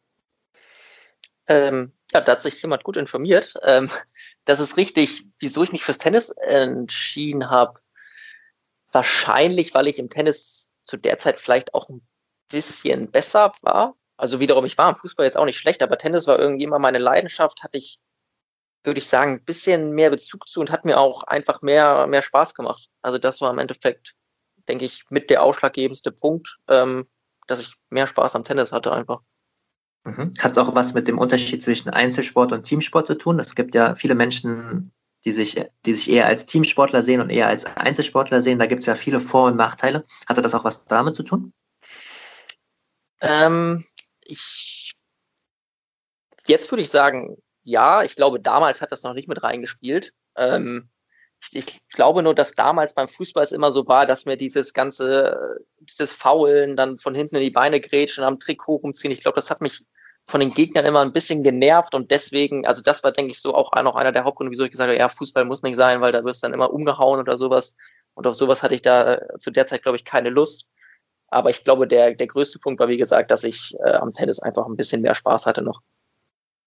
Ähm, ja, da hat sich jemand gut informiert. Ähm, das ist richtig, wieso ich mich fürs Tennis entschieden habe. Wahrscheinlich, weil ich im Tennis zu der Zeit vielleicht auch ein bisschen besser war. Also wiederum, ich war im Fußball jetzt auch nicht schlecht, aber Tennis war irgendwie immer meine Leidenschaft, hatte ich, würde ich sagen, ein bisschen mehr Bezug zu und hat mir auch einfach mehr, mehr Spaß gemacht. Also das war im Endeffekt, denke ich, mit der ausschlaggebendste Punkt, ähm, dass ich mehr Spaß am Tennis hatte einfach. Mhm. Hat es auch was mit dem Unterschied zwischen Einzelsport und Teamsport zu tun? Es gibt ja viele Menschen, die sich, die sich eher als Teamsportler sehen und eher als Einzelsportler sehen. Da gibt es ja viele Vor- und Nachteile. Hatte das auch was damit zu tun? Ähm, ich, jetzt würde ich sagen, ja. Ich glaube, damals hat das noch nicht mit reingespielt. Ähm, ich, ich, glaube nur, dass damals beim Fußball es immer so war, dass mir dieses ganze, dieses Faulen, dann von hinten in die Beine grätschen, am Trikot rumziehen, ich glaube, das hat mich von den Gegnern immer ein bisschen genervt und deswegen, also das war, denke ich, so auch noch einer der Hauptgründe, wieso ich gesagt habe, ja, Fußball muss nicht sein, weil da wirst du dann immer umgehauen oder sowas. Und auf sowas hatte ich da zu der Zeit, glaube ich, keine Lust. Aber ich glaube, der, der größte Punkt war, wie gesagt, dass ich äh, am Tennis einfach ein bisschen mehr Spaß hatte noch.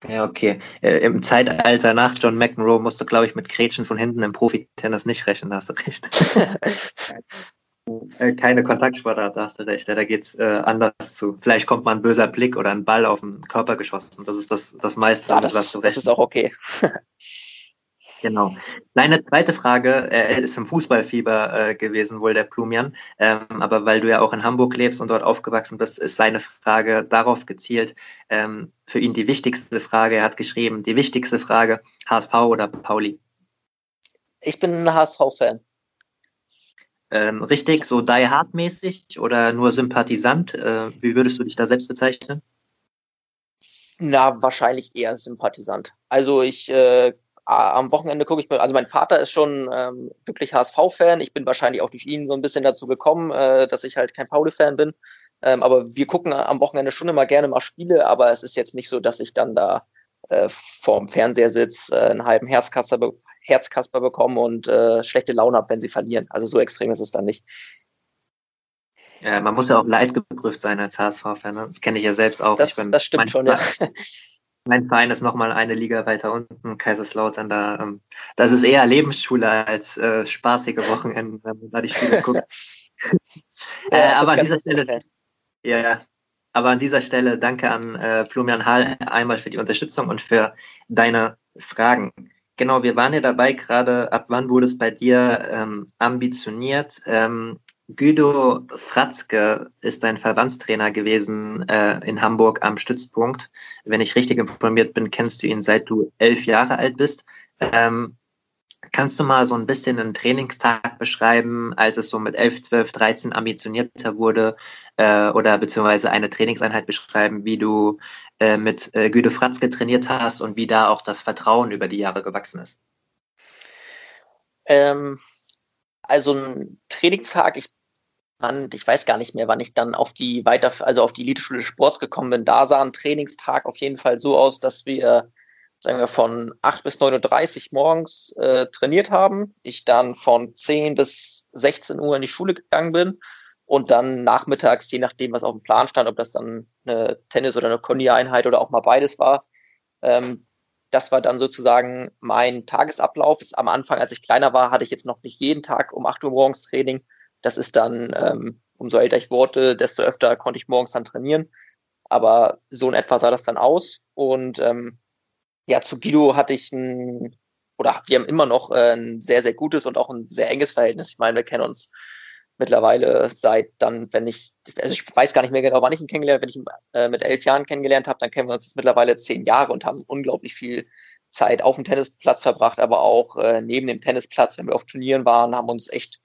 Ja, okay. Äh, Im Zeitalter nach John McEnroe musst du, glaube ich, mit Gretchen von hinten im Profi-Tennis nicht rechnen, da hast du recht. Äh, keine Kontaktsportart, da hast du recht. Ja, da geht's äh, anders zu. Vielleicht kommt mal ein böser Blick oder ein Ball auf den Körper geschossen. Das ist das, das meiste, ja, das, was du Das ist auch okay. Genau. Deine zweite Frage äh, ist im Fußballfieber äh, gewesen, wohl der Plumian. Ähm, aber weil du ja auch in Hamburg lebst und dort aufgewachsen bist, ist seine Frage darauf gezielt. Ähm, für ihn die wichtigste Frage. Er hat geschrieben, die wichtigste Frage, HSV oder Pauli? Ich bin ein HSV-Fan. Ähm, richtig, so Die Hard-mäßig oder nur Sympathisant? Äh, wie würdest du dich da selbst bezeichnen? Na, wahrscheinlich eher Sympathisant. Also ich äh, am Wochenende gucke ich mir, also mein Vater ist schon ähm, wirklich HSV-Fan. Ich bin wahrscheinlich auch durch ihn so ein bisschen dazu gekommen, äh, dass ich halt kein Pauli-Fan bin. Ähm, aber wir gucken am Wochenende schon immer gerne mal Spiele, aber es ist jetzt nicht so, dass ich dann da äh, vorm Fernseher sitze, äh, einen halben Herzkasper, be Herzkasper bekomme und äh, schlechte Laune habe, wenn sie verlieren. Also so extrem ist es dann nicht. Ja, man muss ja auch leidgeprüft sein als HSV-Fan. Ne? Das kenne ich ja selbst auch. Das, das stimmt schon, ja. Mein Verein ist nochmal eine Liga weiter unten, Kaiserslautern. Da, ähm, das ist eher Lebensschule als äh, spaßige Wochenenden, wenn man da die Spiele guckt. äh, aber an dieser Stelle, ja, aber an dieser Stelle danke an äh, Florian Hall einmal für die Unterstützung und für deine Fragen. Genau, wir waren ja dabei gerade, ab wann wurde es bei dir ähm, ambitioniert? Ähm, Guido Fratzke ist ein Verbandstrainer gewesen äh, in Hamburg am Stützpunkt. Wenn ich richtig informiert bin, kennst du ihn seit du elf Jahre alt bist. Ähm, kannst du mal so ein bisschen einen Trainingstag beschreiben, als es so mit 11, 12, 13 ambitionierter wurde äh, oder beziehungsweise eine Trainingseinheit beschreiben, wie du äh, mit äh, Guido Fratzke trainiert hast und wie da auch das Vertrauen über die Jahre gewachsen ist? Ähm, also ein Trainingstag, ich, wann, ich weiß gar nicht mehr, wann ich dann auf die weiter, also auf die Eliteschule Sports gekommen bin. Da sah ein Trainingstag auf jeden Fall so aus, dass wir, sagen wir, von 8 bis 9.30 Uhr morgens äh, trainiert haben. Ich dann von 10 bis 16 Uhr in die Schule gegangen bin und dann nachmittags, je nachdem, was auf dem Plan stand, ob das dann eine Tennis- oder eine Conny-Einheit oder auch mal beides war, ähm, das war dann sozusagen mein Tagesablauf. Am Anfang, als ich kleiner war, hatte ich jetzt noch nicht jeden Tag um 8 Uhr morgens Training. Das ist dann, ähm, umso älter ich wurde, desto öfter konnte ich morgens dann trainieren. Aber so in etwa sah das dann aus. Und ähm, ja, zu Guido hatte ich ein, oder wir haben immer noch äh, ein sehr, sehr gutes und auch ein sehr enges Verhältnis. Ich meine, wir kennen uns mittlerweile seit dann, wenn ich, also ich weiß gar nicht mehr genau, wann ich ihn kennengelernt habe, wenn ich ihn äh, mit elf Jahren kennengelernt habe, dann kennen wir uns jetzt mittlerweile zehn Jahre und haben unglaublich viel Zeit auf dem Tennisplatz verbracht, aber auch äh, neben dem Tennisplatz, wenn wir auf Turnieren waren, haben uns echt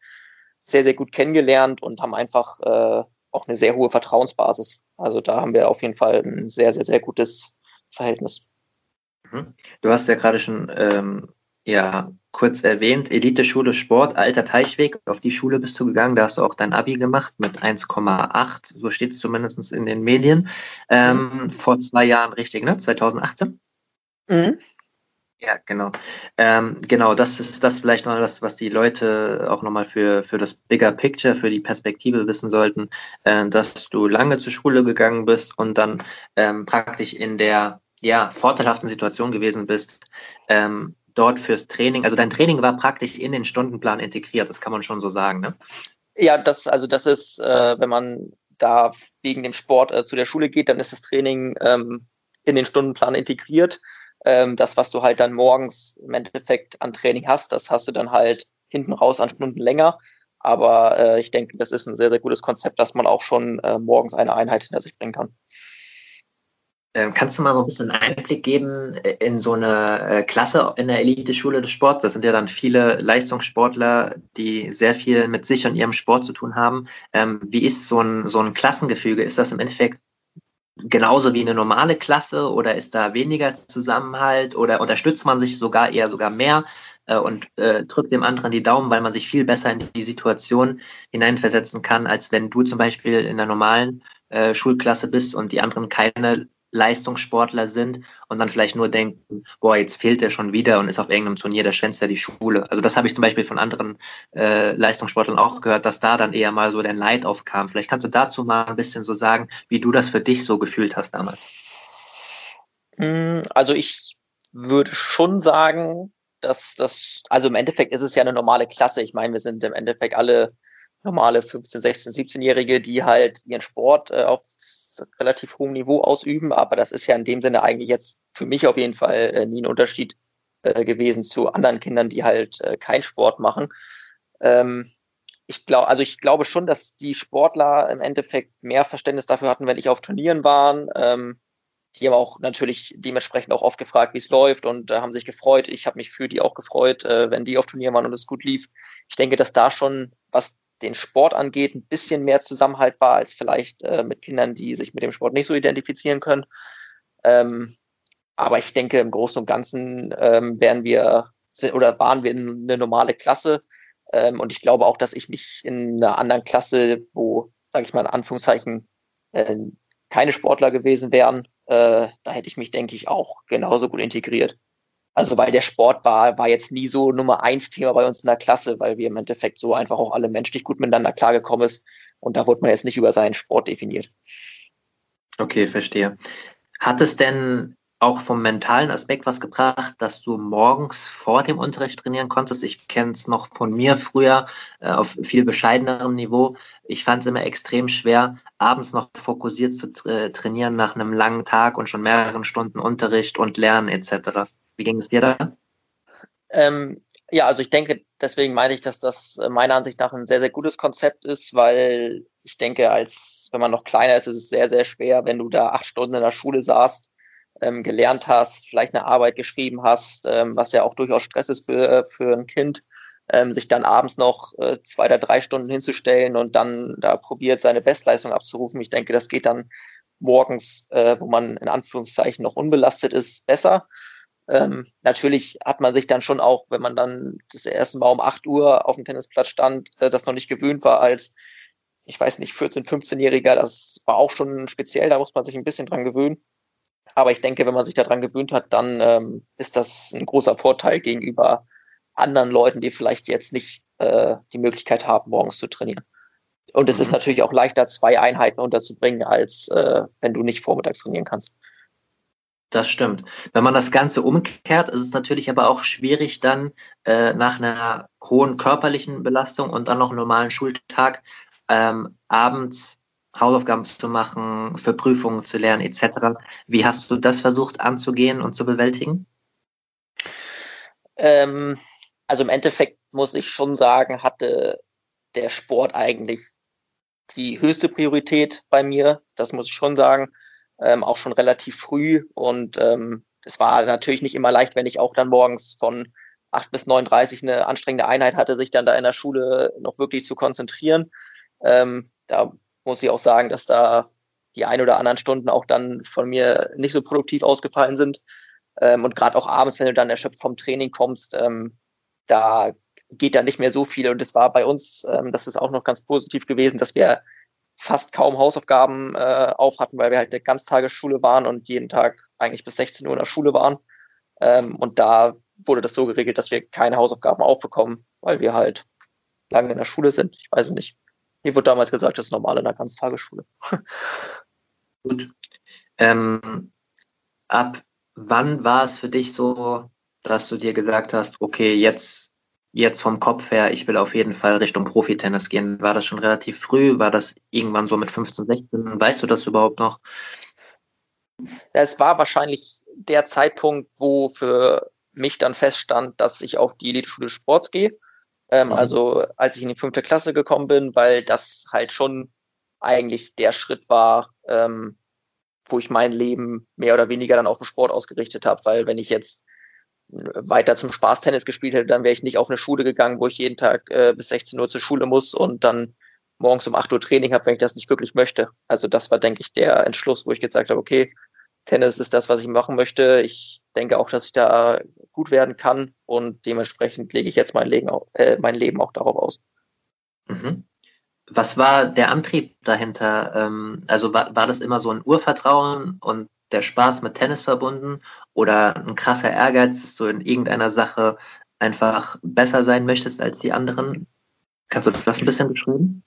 sehr, sehr gut kennengelernt und haben einfach äh, auch eine sehr hohe Vertrauensbasis. Also da haben wir auf jeden Fall ein sehr, sehr, sehr gutes Verhältnis. Mhm. Du hast ja gerade schon ähm, ja, kurz erwähnt, Elite-Schule Sport, Alter Teichweg, auf die Schule bist du gegangen, da hast du auch dein Abi gemacht mit 1,8, so steht es zumindest in den Medien. Ähm, mhm. Vor zwei Jahren, richtig, ne? 2018? Mhm. Ja, genau. Ähm, genau, das ist das vielleicht mal das, was die Leute auch nochmal für, für das Bigger Picture, für die Perspektive wissen sollten, äh, dass du lange zur Schule gegangen bist und dann ähm, praktisch in der ja, vorteilhaften Situation gewesen bist, ähm, dort fürs Training, also dein Training war praktisch in den Stundenplan integriert, das kann man schon so sagen, ne? Ja, das, also das ist, äh, wenn man da wegen dem Sport äh, zu der Schule geht, dann ist das Training ähm, in den Stundenplan integriert. Ähm, das, was du halt dann morgens im Endeffekt an Training hast, das hast du dann halt hinten raus an Stunden länger. Aber äh, ich denke, das ist ein sehr, sehr gutes Konzept, dass man auch schon äh, morgens eine Einheit hinter sich bringen kann. Ähm, kannst du mal so ein bisschen Einblick geben äh, in so eine äh, Klasse in der Elite-Schule des Sports? Das sind ja dann viele Leistungssportler, die sehr viel mit sich und ihrem Sport zu tun haben. Ähm, wie ist so ein, so ein Klassengefüge? Ist das im Endeffekt genauso wie eine normale Klasse oder ist da weniger Zusammenhalt oder unterstützt man sich sogar eher sogar mehr äh, und äh, drückt dem anderen die Daumen, weil man sich viel besser in die Situation hineinversetzen kann, als wenn du zum Beispiel in der normalen äh, Schulklasse bist und die anderen keine Leistungssportler sind und dann vielleicht nur denken, boah, jetzt fehlt er schon wieder und ist auf irgendeinem Turnier, der schwänzt ja die Schule. Also das habe ich zum Beispiel von anderen äh, Leistungssportlern auch gehört, dass da dann eher mal so der Neid aufkam. Vielleicht kannst du dazu mal ein bisschen so sagen, wie du das für dich so gefühlt hast damals. Hm, also ich würde schon sagen, dass das, also im Endeffekt ist es ja eine normale Klasse. Ich meine, wir sind im Endeffekt alle normale 15, 16, 17-Jährige, die halt ihren Sport äh, auf relativ hohem Niveau ausüben, aber das ist ja in dem Sinne eigentlich jetzt für mich auf jeden Fall äh, nie ein Unterschied äh, gewesen zu anderen Kindern, die halt äh, keinen Sport machen. Ähm, ich glaube, also ich glaube schon, dass die Sportler im Endeffekt mehr Verständnis dafür hatten, wenn ich auf Turnieren waren. Ähm, die haben auch natürlich dementsprechend auch oft gefragt, wie es läuft und äh, haben sich gefreut. Ich habe mich für die auch gefreut, äh, wenn die auf Turnieren waren und es gut lief. Ich denke, dass da schon, was den Sport angeht, ein bisschen mehr Zusammenhalt war als vielleicht äh, mit Kindern, die sich mit dem Sport nicht so identifizieren können. Ähm, aber ich denke, im Großen und Ganzen ähm, wären wir oder waren wir eine normale Klasse. Ähm, und ich glaube auch, dass ich mich in einer anderen Klasse, wo, sage ich mal in Anführungszeichen, äh, keine Sportler gewesen wären, äh, da hätte ich mich, denke ich, auch genauso gut integriert. Also weil der Sport war, war jetzt nie so Nummer eins Thema bei uns in der Klasse, weil wir im Endeffekt so einfach auch alle menschlich gut miteinander klargekommen ist. Und da wurde man jetzt nicht über seinen Sport definiert. Okay, verstehe. Hat es denn auch vom mentalen Aspekt was gebracht, dass du morgens vor dem Unterricht trainieren konntest? Ich kenne es noch von mir früher äh, auf viel bescheidenerem Niveau. Ich fand es immer extrem schwer, abends noch fokussiert zu tra trainieren nach einem langen Tag und schon mehreren Stunden Unterricht und Lernen etc. Wie ging es dir da? Ähm, ja, also ich denke, deswegen meine ich, dass das äh, meiner Ansicht nach ein sehr, sehr gutes Konzept ist, weil ich denke, als wenn man noch kleiner ist, ist es sehr, sehr schwer, wenn du da acht Stunden in der Schule saßt, ähm, gelernt hast, vielleicht eine Arbeit geschrieben hast, ähm, was ja auch durchaus Stress ist für, für ein Kind, ähm, sich dann abends noch äh, zwei oder drei Stunden hinzustellen und dann da probiert, seine Bestleistung abzurufen. Ich denke, das geht dann morgens, äh, wo man in Anführungszeichen noch unbelastet ist, besser. Ähm, natürlich hat man sich dann schon auch, wenn man dann das erste Mal um 8 Uhr auf dem Tennisplatz stand, äh, das noch nicht gewöhnt war als, ich weiß nicht, 14-, 15-Jähriger, das war auch schon speziell, da muss man sich ein bisschen dran gewöhnen. Aber ich denke, wenn man sich daran gewöhnt hat, dann ähm, ist das ein großer Vorteil gegenüber anderen Leuten, die vielleicht jetzt nicht äh, die Möglichkeit haben, morgens zu trainieren. Und es ist mhm. natürlich auch leichter, zwei Einheiten unterzubringen, als äh, wenn du nicht vormittags trainieren kannst. Das stimmt. Wenn man das Ganze umkehrt, ist es natürlich aber auch schwierig, dann äh, nach einer hohen körperlichen Belastung und dann noch einem normalen Schultag ähm, abends Hausaufgaben zu machen, für Prüfungen zu lernen etc. Wie hast du das versucht anzugehen und zu bewältigen? Ähm, also im Endeffekt muss ich schon sagen, hatte der Sport eigentlich die höchste Priorität bei mir. Das muss ich schon sagen ähm, auch schon relativ früh. Und ähm, es war natürlich nicht immer leicht, wenn ich auch dann morgens von 8 bis 39 eine anstrengende Einheit hatte, sich dann da in der Schule noch wirklich zu konzentrieren. Ähm, da muss ich auch sagen, dass da die ein oder anderen Stunden auch dann von mir nicht so produktiv ausgefallen sind. Ähm, und gerade auch abends, wenn du dann erschöpft vom Training kommst, ähm, da geht da nicht mehr so viel. Und es war bei uns, ähm, das ist auch noch ganz positiv gewesen, dass wir fast kaum Hausaufgaben äh, auf hatten, weil wir halt eine Ganztagesschule waren und jeden Tag eigentlich bis 16 Uhr in der Schule waren. Ähm, und da wurde das so geregelt, dass wir keine Hausaufgaben aufbekommen, weil wir halt lange in der Schule sind. Ich weiß nicht. Mir wurde damals gesagt, das ist normal in der Ganztagesschule. Gut. Ähm, ab wann war es für dich so dass du dir gesagt hast, okay, jetzt, jetzt vom Kopf her, ich will auf jeden Fall Richtung Profitennis gehen? War das schon relativ früh? War das irgendwann so mit 15, 16? Weißt du das überhaupt noch? Es war wahrscheinlich der Zeitpunkt, wo für mich dann feststand, dass ich auf die Elite-Schule Sports gehe. Ähm, mhm. Also als ich in die fünfte Klasse gekommen bin, weil das halt schon eigentlich der Schritt war, ähm, wo ich mein Leben mehr oder weniger dann auf den Sport ausgerichtet habe. Weil wenn ich jetzt weiter zum Spaßtennis gespielt hätte, dann wäre ich nicht auf eine Schule gegangen, wo ich jeden Tag äh, bis 16 Uhr zur Schule muss und dann morgens um 8 Uhr Training habe, wenn ich das nicht wirklich möchte. Also das war, denke ich, der Entschluss, wo ich gesagt habe, okay, Tennis ist das, was ich machen möchte. Ich denke auch, dass ich da gut werden kann und dementsprechend lege ich jetzt mein Leben, auch, äh, mein Leben auch darauf aus. Mhm. Was war der Antrieb dahinter? Ähm, also war, war das immer so ein Urvertrauen und der Spaß mit Tennis verbunden oder ein krasser Ehrgeiz, dass du in irgendeiner Sache einfach besser sein möchtest als die anderen? Kannst du das ein bisschen beschreiben?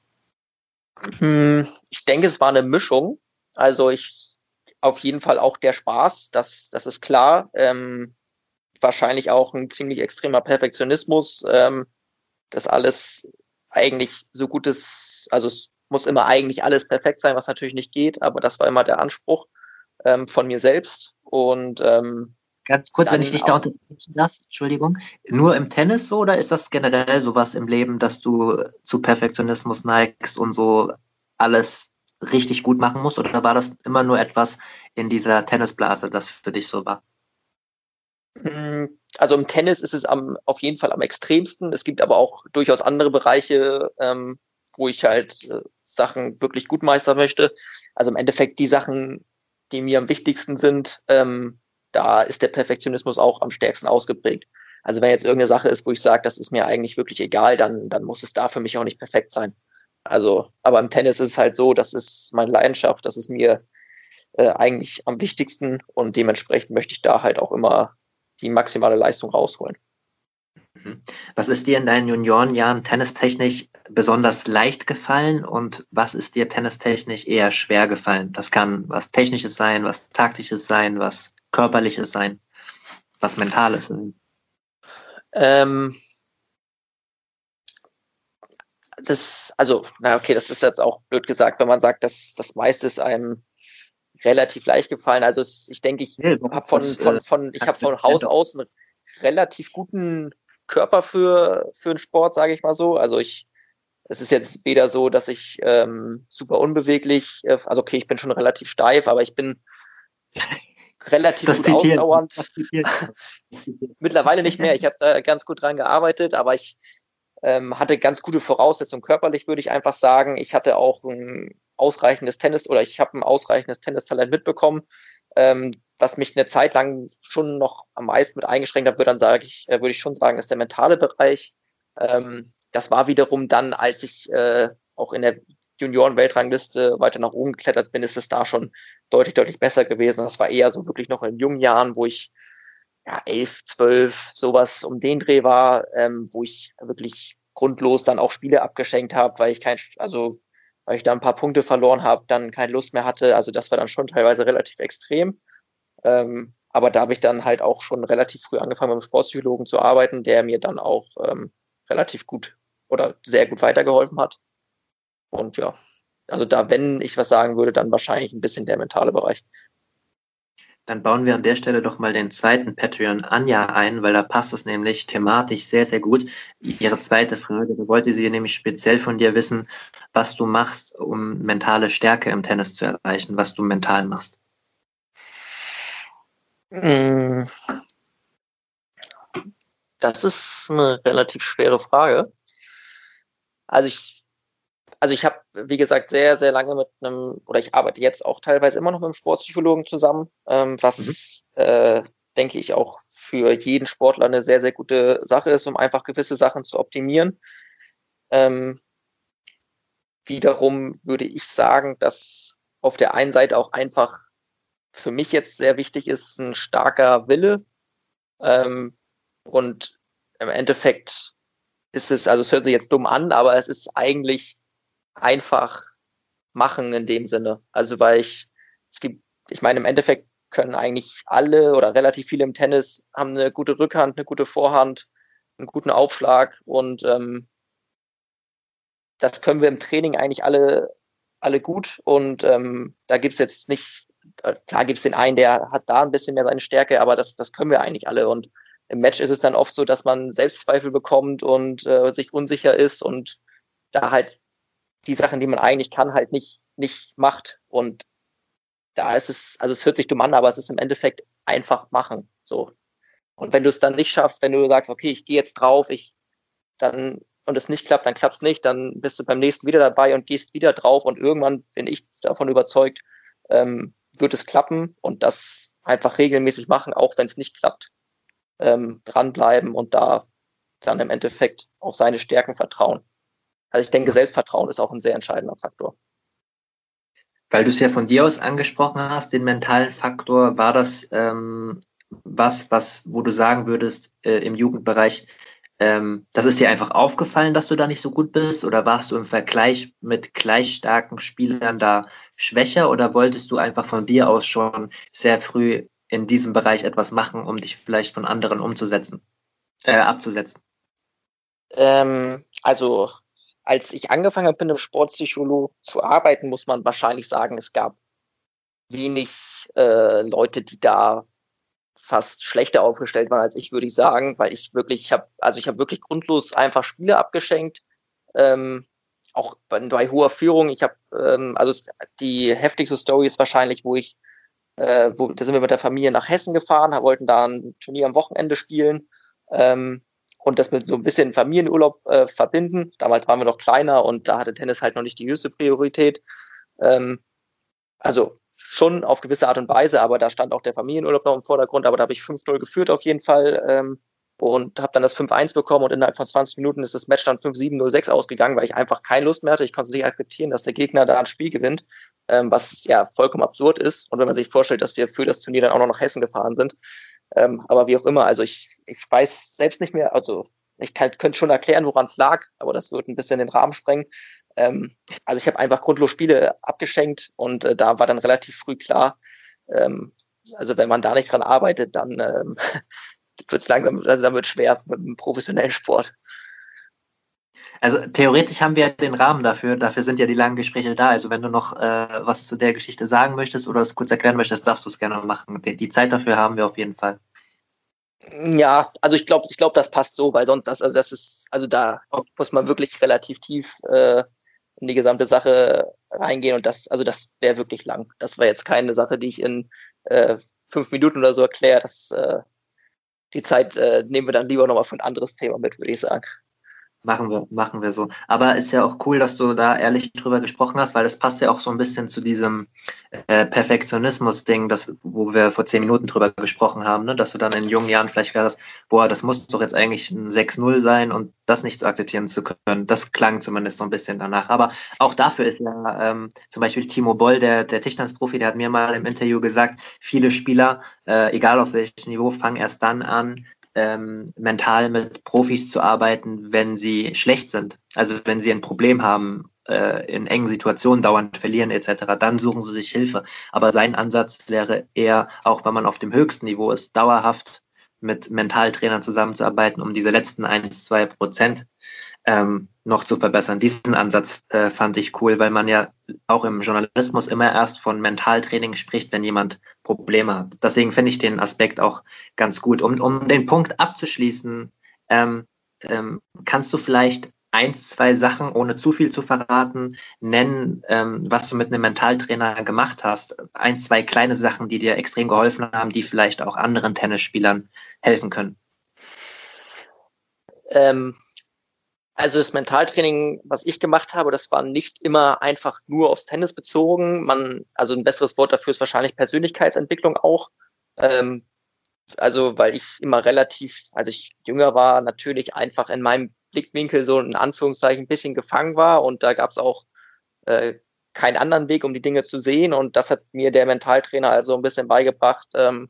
Hm, ich denke, es war eine Mischung. Also ich auf jeden Fall auch der Spaß, das, das ist klar. Ähm, wahrscheinlich auch ein ziemlich extremer Perfektionismus, ähm, dass alles eigentlich so gut ist, also es muss immer eigentlich alles perfekt sein, was natürlich nicht geht, aber das war immer der Anspruch ähm, von mir selbst. Und ähm, ganz kurz, wenn ich dich da unterbrechen darf, Entschuldigung, nur im Tennis so oder ist das generell sowas im Leben, dass du zu Perfektionismus neigst und so alles richtig gut machen musst? Oder war das immer nur etwas in dieser Tennisblase, das für dich so war? Hm, also im Tennis ist es am, auf jeden Fall am extremsten. Es gibt aber auch durchaus andere Bereiche, ähm, wo ich halt äh, Sachen wirklich gut meistern möchte. Also im Endeffekt die Sachen, die mir am wichtigsten sind, ähm, da ist der Perfektionismus auch am stärksten ausgeprägt. Also wenn jetzt irgendeine Sache ist, wo ich sage, das ist mir eigentlich wirklich egal, dann, dann muss es da für mich auch nicht perfekt sein. Also, aber im Tennis ist es halt so, das ist meine Leidenschaft, das ist mir äh, eigentlich am wichtigsten und dementsprechend möchte ich da halt auch immer die maximale Leistung rausholen. Mhm. Was ist dir in deinen Juniorenjahren tennistechnisch besonders leicht gefallen und was ist dir tennistechnisch eher schwer gefallen? Das kann was Technisches sein, was Taktisches sein, was Körperliches sein, was Mentales sein. Ähm, das, also, na okay, das ist jetzt auch blöd gesagt, wenn man sagt, dass das meiste ist einem relativ leicht gefallen. Also ich denke, ich habe von, von, äh, von, ich habe von Haus aus einen relativ guten Körper für, für einen Sport, sage ich mal so. Also ich, es ist jetzt weder so, dass ich ähm, super unbeweglich, äh, also okay, ich bin schon relativ steif, aber ich bin relativ das gut zitieren. ausdauernd. Mittlerweile nicht mehr. Ich habe da ganz gut dran gearbeitet, aber ich ähm, hatte ganz gute Voraussetzungen körperlich, würde ich einfach sagen. Ich hatte auch ein ausreichendes Tennis oder ich habe ein ausreichendes Tennistalent mitbekommen, ähm, was mich eine Zeit lang schon noch am meisten mit eingeschränkt hat, würde dann sage ich, äh, würde ich schon sagen, ist der mentale Bereich. Ähm, das war wiederum dann, als ich äh, auch in der Junioren-Weltrangliste weiter nach oben geklettert bin, ist es da schon deutlich, deutlich besser gewesen. Das war eher so wirklich noch in jungen Jahren, wo ich ja, elf, zwölf, sowas um den Dreh war, ähm, wo ich wirklich grundlos dann auch Spiele abgeschenkt habe, weil ich kein, also weil ich da ein paar Punkte verloren habe, dann keine Lust mehr hatte. Also das war dann schon teilweise relativ extrem. Ähm, aber da habe ich dann halt auch schon relativ früh angefangen, mit einem Sportpsychologen zu arbeiten, der mir dann auch ähm, relativ gut oder sehr gut weitergeholfen hat. Und ja, also da, wenn ich was sagen würde, dann wahrscheinlich ein bisschen der mentale Bereich. Dann bauen wir an der Stelle doch mal den zweiten Patreon Anja ein, weil da passt es nämlich thematisch sehr, sehr gut. Ihre zweite Frage, da wollte sie nämlich speziell von dir wissen, was du machst, um mentale Stärke im Tennis zu erreichen, was du mental machst. Hm. Das ist eine relativ schwere Frage. Also ich also ich habe, wie gesagt, sehr, sehr lange mit einem, oder ich arbeite jetzt auch teilweise immer noch mit einem Sportpsychologen zusammen, ähm, was, mhm. äh, denke ich, auch für jeden Sportler eine sehr, sehr gute Sache ist, um einfach gewisse Sachen zu optimieren. Ähm, wiederum würde ich sagen, dass auf der einen Seite auch einfach für mich jetzt sehr wichtig ist, ein starker Wille. Ähm, und im Endeffekt ist es, also es hört sich jetzt dumm an, aber es ist eigentlich einfach machen in dem Sinne. Also weil ich, es gibt, ich meine, im Endeffekt können eigentlich alle oder relativ viele im Tennis haben eine gute Rückhand, eine gute Vorhand, einen guten Aufschlag und ähm, das können wir im Training eigentlich alle, alle gut und ähm, da gibt's jetzt nicht, klar gibt's den einen, der hat da ein bisschen mehr seine Stärke, aber das, das können wir eigentlich alle und im Match ist es dann oft so, dass man Selbstzweifel bekommt und äh, sich unsicher ist und da halt die Sachen, die man eigentlich kann, halt nicht, nicht macht. Und da ist es, also es hört sich dumm an, aber es ist im Endeffekt einfach machen. So. Und wenn du es dann nicht schaffst, wenn du sagst, okay, ich gehe jetzt drauf, ich dann und es nicht klappt, dann klappt es nicht, dann bist du beim nächsten wieder dabei und gehst wieder drauf und irgendwann bin ich davon überzeugt, ähm, wird es klappen und das einfach regelmäßig machen, auch wenn es nicht klappt, ähm, dranbleiben und da dann im Endeffekt auf seine Stärken vertrauen. Also ich denke, Selbstvertrauen ist auch ein sehr entscheidender Faktor. Weil du es ja von dir aus angesprochen hast, den mentalen Faktor, war das ähm, was, was, wo du sagen würdest, äh, im Jugendbereich, ähm, das ist dir einfach aufgefallen, dass du da nicht so gut bist? Oder warst du im Vergleich mit gleich starken Spielern da schwächer? Oder wolltest du einfach von dir aus schon sehr früh in diesem Bereich etwas machen, um dich vielleicht von anderen umzusetzen, äh, abzusetzen? Ähm, also als ich angefangen habe, mit einem Sportpsychologe zu arbeiten, muss man wahrscheinlich sagen, es gab wenig äh, Leute, die da fast schlechter aufgestellt waren als ich, würde ich sagen, weil ich wirklich, ich habe, also ich habe wirklich grundlos einfach Spiele abgeschenkt, ähm, auch bei, bei hoher Führung. Ich habe, ähm, also die heftigste Story ist wahrscheinlich, wo ich, äh, wo, da sind wir mit der Familie nach Hessen gefahren, wollten da ein Turnier am Wochenende spielen. Ähm, und das mit so ein bisschen Familienurlaub äh, verbinden. Damals waren wir noch kleiner und da hatte Tennis halt noch nicht die höchste Priorität. Ähm, also schon auf gewisse Art und Weise, aber da stand auch der Familienurlaub noch im Vordergrund, aber da habe ich 5-0 geführt auf jeden Fall ähm, und habe dann das 5-1 bekommen und innerhalb von 20 Minuten ist das Match dann 5-7-0-6 ausgegangen, weil ich einfach keine Lust mehr hatte. Ich konnte es nicht akzeptieren, dass der Gegner da ein Spiel gewinnt, ähm, was ja vollkommen absurd ist. Und wenn man sich vorstellt, dass wir für das Turnier dann auch noch nach Hessen gefahren sind, ähm, aber wie auch immer, also ich, ich weiß selbst nicht mehr, also ich kann, könnte schon erklären, woran es lag, aber das wird ein bisschen den Rahmen sprengen. Ähm, also ich habe einfach grundlos Spiele abgeschenkt und äh, da war dann relativ früh klar, ähm, also wenn man da nicht dran arbeitet, dann ähm, wird es langsam, also dann wird schwer mit dem professionellen Sport. Also theoretisch haben wir den Rahmen dafür, dafür sind ja die langen Gespräche da. Also wenn du noch äh, was zu der Geschichte sagen möchtest oder es kurz erklären möchtest, darfst du es gerne machen. Die, die, Zeit dafür haben wir auf jeden Fall. Ja, also ich glaube, ich glaube, das passt so, weil sonst das, also das ist, also da muss man wirklich relativ tief äh, in die gesamte Sache reingehen und das, also das wäre wirklich lang. Das war jetzt keine Sache, die ich in äh, fünf Minuten oder so erkläre. Das äh, die Zeit äh, nehmen wir dann lieber nochmal für ein anderes Thema mit, würde ich sagen. Machen wir, machen wir so. Aber ist ja auch cool, dass du da ehrlich drüber gesprochen hast, weil das passt ja auch so ein bisschen zu diesem äh, Perfektionismus-Ding, das, wo wir vor zehn Minuten drüber gesprochen haben, ne? dass du dann in jungen Jahren vielleicht gesagt hast, boah, das muss doch jetzt eigentlich ein 6-0 sein und das nicht zu akzeptieren zu können. Das klang zumindest so ein bisschen danach. Aber auch dafür ist ja ähm, zum Beispiel Timo Boll, der, der Tischtennisprofi, der hat mir mal im Interview gesagt, viele Spieler, äh, egal auf welchem Niveau, fangen erst dann an, ähm, mental mit Profis zu arbeiten, wenn sie schlecht sind. Also wenn sie ein Problem haben, äh, in engen Situationen dauernd verlieren etc., dann suchen sie sich Hilfe. Aber sein Ansatz wäre eher, auch wenn man auf dem höchsten Niveau ist, dauerhaft mit Mentaltrainern zusammenzuarbeiten, um diese letzten ein, zwei Prozent ähm, noch zu verbessern. Diesen Ansatz äh, fand ich cool, weil man ja auch im Journalismus immer erst von Mentaltraining spricht, wenn jemand Probleme hat. Deswegen finde ich den Aspekt auch ganz gut. Um, um den Punkt abzuschließen, ähm, ähm, kannst du vielleicht eins, zwei Sachen, ohne zu viel zu verraten, nennen, ähm, was du mit einem Mentaltrainer gemacht hast. Ein, zwei kleine Sachen, die dir extrem geholfen haben, die vielleicht auch anderen Tennisspielern helfen können. Ähm, also das Mentaltraining, was ich gemacht habe, das war nicht immer einfach nur aufs Tennis bezogen. Man, also ein besseres Wort dafür ist wahrscheinlich Persönlichkeitsentwicklung auch. Ähm, also weil ich immer relativ, als ich jünger war, natürlich einfach in meinem Blickwinkel so in Anführungszeichen ein bisschen gefangen war und da gab es auch äh, keinen anderen Weg, um die Dinge zu sehen und das hat mir der Mentaltrainer also ein bisschen beigebracht, ähm,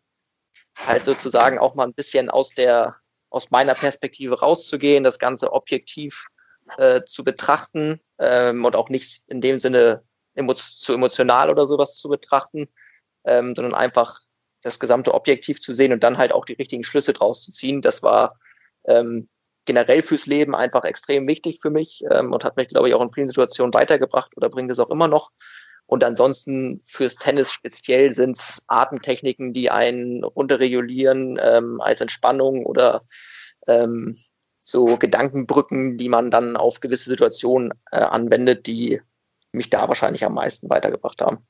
halt sozusagen auch mal ein bisschen aus der aus meiner Perspektive rauszugehen, das Ganze objektiv äh, zu betrachten ähm, und auch nicht in dem Sinne emo zu emotional oder sowas zu betrachten, ähm, sondern einfach das gesamte Objektiv zu sehen und dann halt auch die richtigen Schlüsse draus zu ziehen. Das war ähm, generell fürs Leben einfach extrem wichtig für mich ähm, und hat mich, glaube ich, auch in vielen Situationen weitergebracht oder bringt es auch immer noch. Und ansonsten fürs Tennis speziell sind es Atemtechniken, die einen runterregulieren ähm, als Entspannung oder ähm, so Gedankenbrücken, die man dann auf gewisse Situationen äh, anwendet, die mich da wahrscheinlich am meisten weitergebracht haben.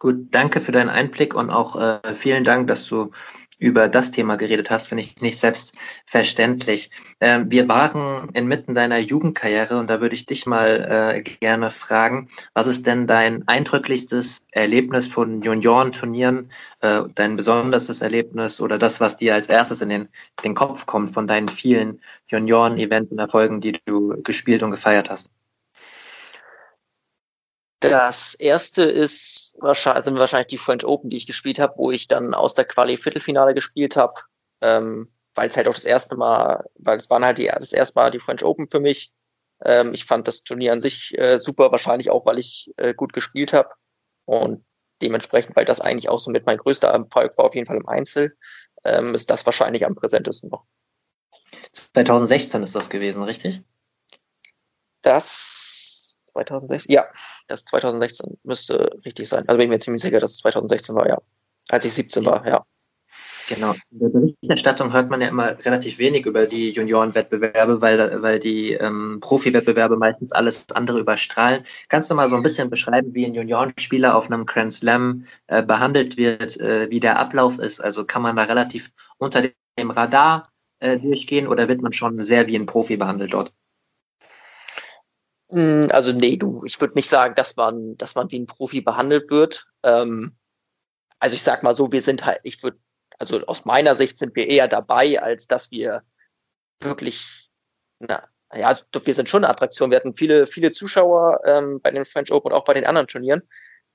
Gut, danke für deinen Einblick und auch äh, vielen Dank, dass du über das Thema geredet hast, finde ich nicht selbstverständlich. Ähm, wir waren inmitten deiner Jugendkarriere und da würde ich dich mal äh, gerne fragen, was ist denn dein eindrücklichstes Erlebnis von Juniorenturnieren, äh, dein besonderes Erlebnis oder das, was dir als erstes in den, den Kopf kommt von deinen vielen Junioren-Events und Erfolgen, die du gespielt und gefeiert hast? Das erste ist wahrscheinlich, sind wahrscheinlich die French Open, die ich gespielt habe, wo ich dann aus der Quali Viertelfinale gespielt habe, ähm, weil es halt auch das erste Mal, weil es waren halt die, das erste Mal die French Open für mich. Ähm, ich fand das Turnier an sich äh, super, wahrscheinlich auch, weil ich äh, gut gespielt habe und dementsprechend, weil das eigentlich auch so mit mein größter Erfolg war, auf jeden Fall im Einzel, ähm, ist das wahrscheinlich am präsentesten noch. 2016 ist das gewesen, richtig? Das 2016? Ja, das 2016 müsste richtig sein. Also bin ich mir ziemlich sicher, dass es 2016 war, ja. Als ich 17 war, ja. Genau. In der Berichterstattung hört man ja immer relativ wenig über die Juniorenwettbewerbe, weil, weil die ähm, Profi-Wettbewerbe meistens alles andere überstrahlen. Kannst du mal so ein bisschen beschreiben, wie ein Juniorenspieler auf einem Grand Slam äh, behandelt wird, äh, wie der Ablauf ist? Also kann man da relativ unter dem Radar äh, durchgehen oder wird man schon sehr wie ein Profi behandelt dort? Also nee, du, ich würde nicht sagen, dass man, dass man wie ein Profi behandelt wird. Ähm, also ich sag mal so, wir sind halt, ich würde, also aus meiner Sicht sind wir eher dabei, als dass wir wirklich, na, ja, also wir sind schon eine Attraktion. Wir hatten viele, viele Zuschauer ähm, bei den French Open und auch bei den anderen Turnieren.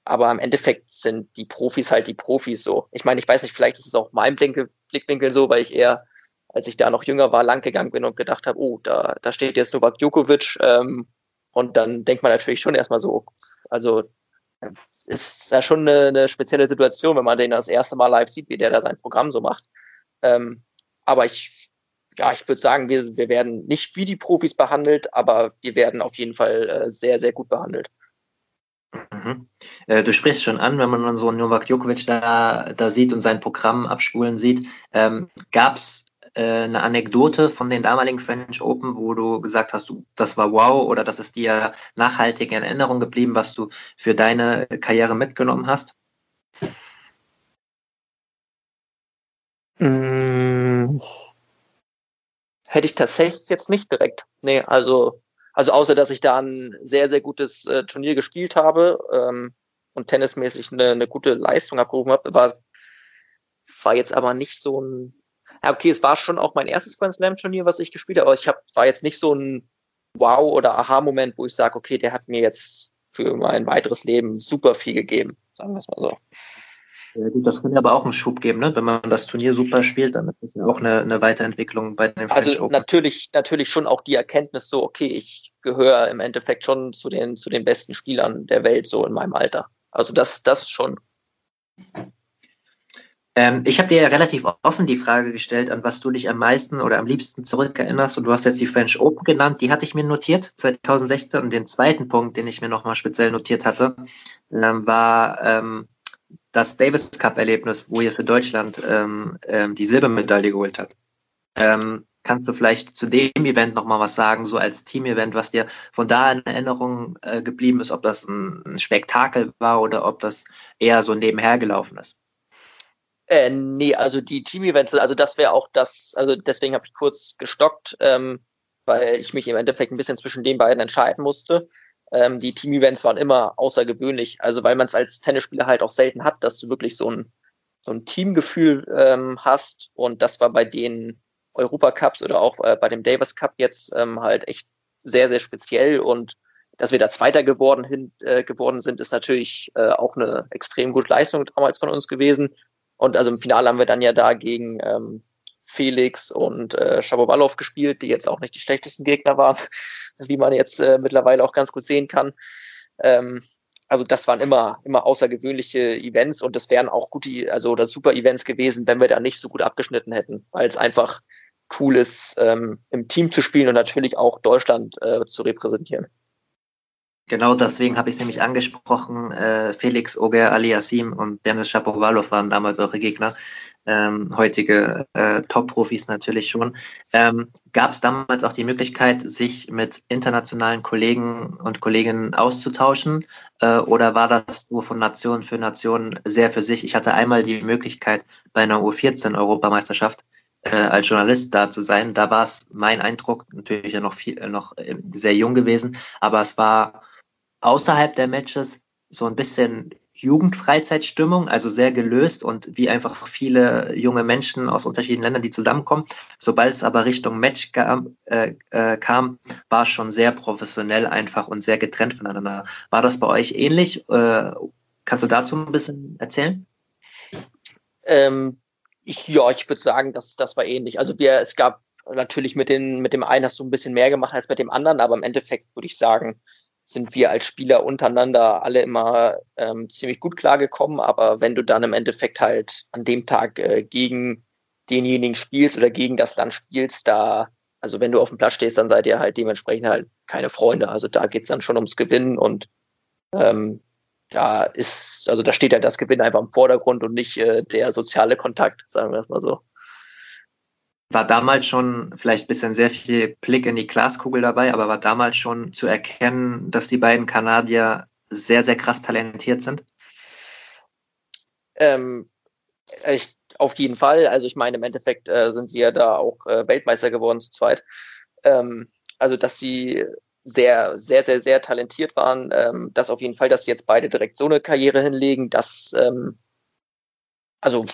Aber im Endeffekt sind die Profis halt die Profis so. Ich meine, ich weiß nicht, vielleicht ist es auch mein Blickwinkel so, weil ich eher, als ich da noch jünger war, lang gegangen bin und gedacht habe, oh, da, da steht jetzt Novak Djokovic, ähm, und dann denkt man natürlich schon erstmal so, also ist ja schon eine, eine, spezielle Situation, wenn man den das erste Mal live sieht, wie der da sein Programm so macht. Ähm, aber ich, ja, ich würde sagen, wir, wir werden nicht wie die Profis behandelt, aber wir werden auf jeden Fall äh, sehr, sehr gut behandelt. Mhm. Äh, du sprichst schon an, wenn man so Novak Djokovic da, da sieht und sein Programm abspulen sieht. Ähm, Gab es eine Anekdote von den damaligen French Open, wo du gesagt hast, du, das war wow oder das ist dir nachhaltig in Erinnerung geblieben, was du für deine Karriere mitgenommen hast? Hm, hätte ich tatsächlich jetzt nicht direkt. Nee, also, also außer dass ich da ein sehr, sehr gutes äh, Turnier gespielt habe ähm, und tennismäßig eine, eine gute Leistung abgerufen habe, war, war jetzt aber nicht so ein ja, okay, es war schon auch mein erstes Grand Slam Turnier, was ich gespielt habe, aber ich hab, war jetzt nicht so ein Wow- oder Aha-Moment, wo ich sage, okay, der hat mir jetzt für mein weiteres Leben super viel gegeben, sagen wir es mal so. Ja, gut, das kann ja aber auch einen Schub geben, ne? Wenn man das Turnier super spielt, dann ist das ja auch eine, eine Weiterentwicklung bei den French Also Open. natürlich, natürlich schon auch die Erkenntnis so, okay, ich gehöre im Endeffekt schon zu den, zu den besten Spielern der Welt, so in meinem Alter. Also das, das schon. Ähm, ich habe dir ja relativ offen die Frage gestellt, an was du dich am meisten oder am liebsten zurückerinnerst. Und du hast jetzt die French Open genannt. Die hatte ich mir notiert 2016. Und den zweiten Punkt, den ich mir nochmal speziell notiert hatte, ähm, war ähm, das Davis Cup-Erlebnis, wo ihr für Deutschland ähm, ähm, die Silbermedaille geholt habt. Ähm, kannst du vielleicht zu dem Event nochmal was sagen, so als Team-Event, was dir von da in Erinnerung äh, geblieben ist, ob das ein, ein Spektakel war oder ob das eher so nebenher gelaufen ist? Äh, nee, also die Team-Events, also das wäre auch das, also deswegen habe ich kurz gestockt, ähm, weil ich mich im Endeffekt ein bisschen zwischen den beiden entscheiden musste. Ähm, die Team-Events waren immer außergewöhnlich, also weil man es als Tennisspieler halt auch selten hat, dass du wirklich so ein, so ein Teamgefühl ähm, hast und das war bei den Europacups oder auch äh, bei dem Davis Cup jetzt ähm, halt echt sehr, sehr speziell und dass wir da Zweiter geworden, hin, äh, geworden sind, ist natürlich äh, auch eine extrem gute Leistung damals von uns gewesen. Und also im Finale haben wir dann ja da gegen ähm, Felix und äh, Shapovalov gespielt, die jetzt auch nicht die schlechtesten Gegner waren, wie man jetzt äh, mittlerweile auch ganz gut sehen kann. Ähm, also das waren immer, immer außergewöhnliche Events und das wären auch gute, also oder super Events gewesen, wenn wir da nicht so gut abgeschnitten hätten, weil es einfach cool ist, ähm, im Team zu spielen und natürlich auch Deutschland äh, zu repräsentieren. Genau deswegen habe ich es nämlich angesprochen. Äh, Felix Oger Aliasim und Dennis Shapovalov waren damals eure Gegner. Ähm, heutige äh, Top-Profis natürlich schon. Ähm, Gab es damals auch die Möglichkeit, sich mit internationalen Kollegen und Kolleginnen auszutauschen? Äh, oder war das nur von Nation für Nation sehr für sich? Ich hatte einmal die Möglichkeit, bei einer U14-Europameisterschaft äh, als Journalist da zu sein. Da war es mein Eindruck, natürlich ja noch, viel, noch äh, sehr jung gewesen, aber es war außerhalb der Matches so ein bisschen Jugendfreizeitstimmung, also sehr gelöst und wie einfach viele junge Menschen aus unterschiedlichen Ländern, die zusammenkommen. Sobald es aber Richtung Match kam, äh, äh, kam war es schon sehr professionell einfach und sehr getrennt voneinander. War das bei euch ähnlich? Äh, kannst du dazu ein bisschen erzählen? Ähm, ich, ja, ich würde sagen, dass das war ähnlich. Also wir, es gab natürlich mit, den, mit dem einen hast du ein bisschen mehr gemacht als mit dem anderen, aber im Endeffekt würde ich sagen, sind wir als Spieler untereinander alle immer ähm, ziemlich gut klargekommen. Aber wenn du dann im Endeffekt halt an dem Tag äh, gegen denjenigen spielst oder gegen das Land spielst, da, also wenn du auf dem Platz stehst, dann seid ihr halt dementsprechend halt keine Freunde. Also da geht's dann schon ums Gewinnen und ähm, da ist, also da steht ja das Gewinnen einfach im Vordergrund und nicht äh, der soziale Kontakt, sagen wir es mal so war damals schon vielleicht ein bisschen sehr viel Blick in die Glaskugel dabei, aber war damals schon zu erkennen, dass die beiden Kanadier sehr, sehr krass talentiert sind? Ähm, ich, auf jeden Fall. Also ich meine, im Endeffekt äh, sind sie ja da auch äh, Weltmeister geworden zu zweit. Ähm, also dass sie sehr, sehr, sehr, sehr talentiert waren. Ähm, das auf jeden Fall, dass sie jetzt beide direkt so eine Karriere hinlegen, das ähm, also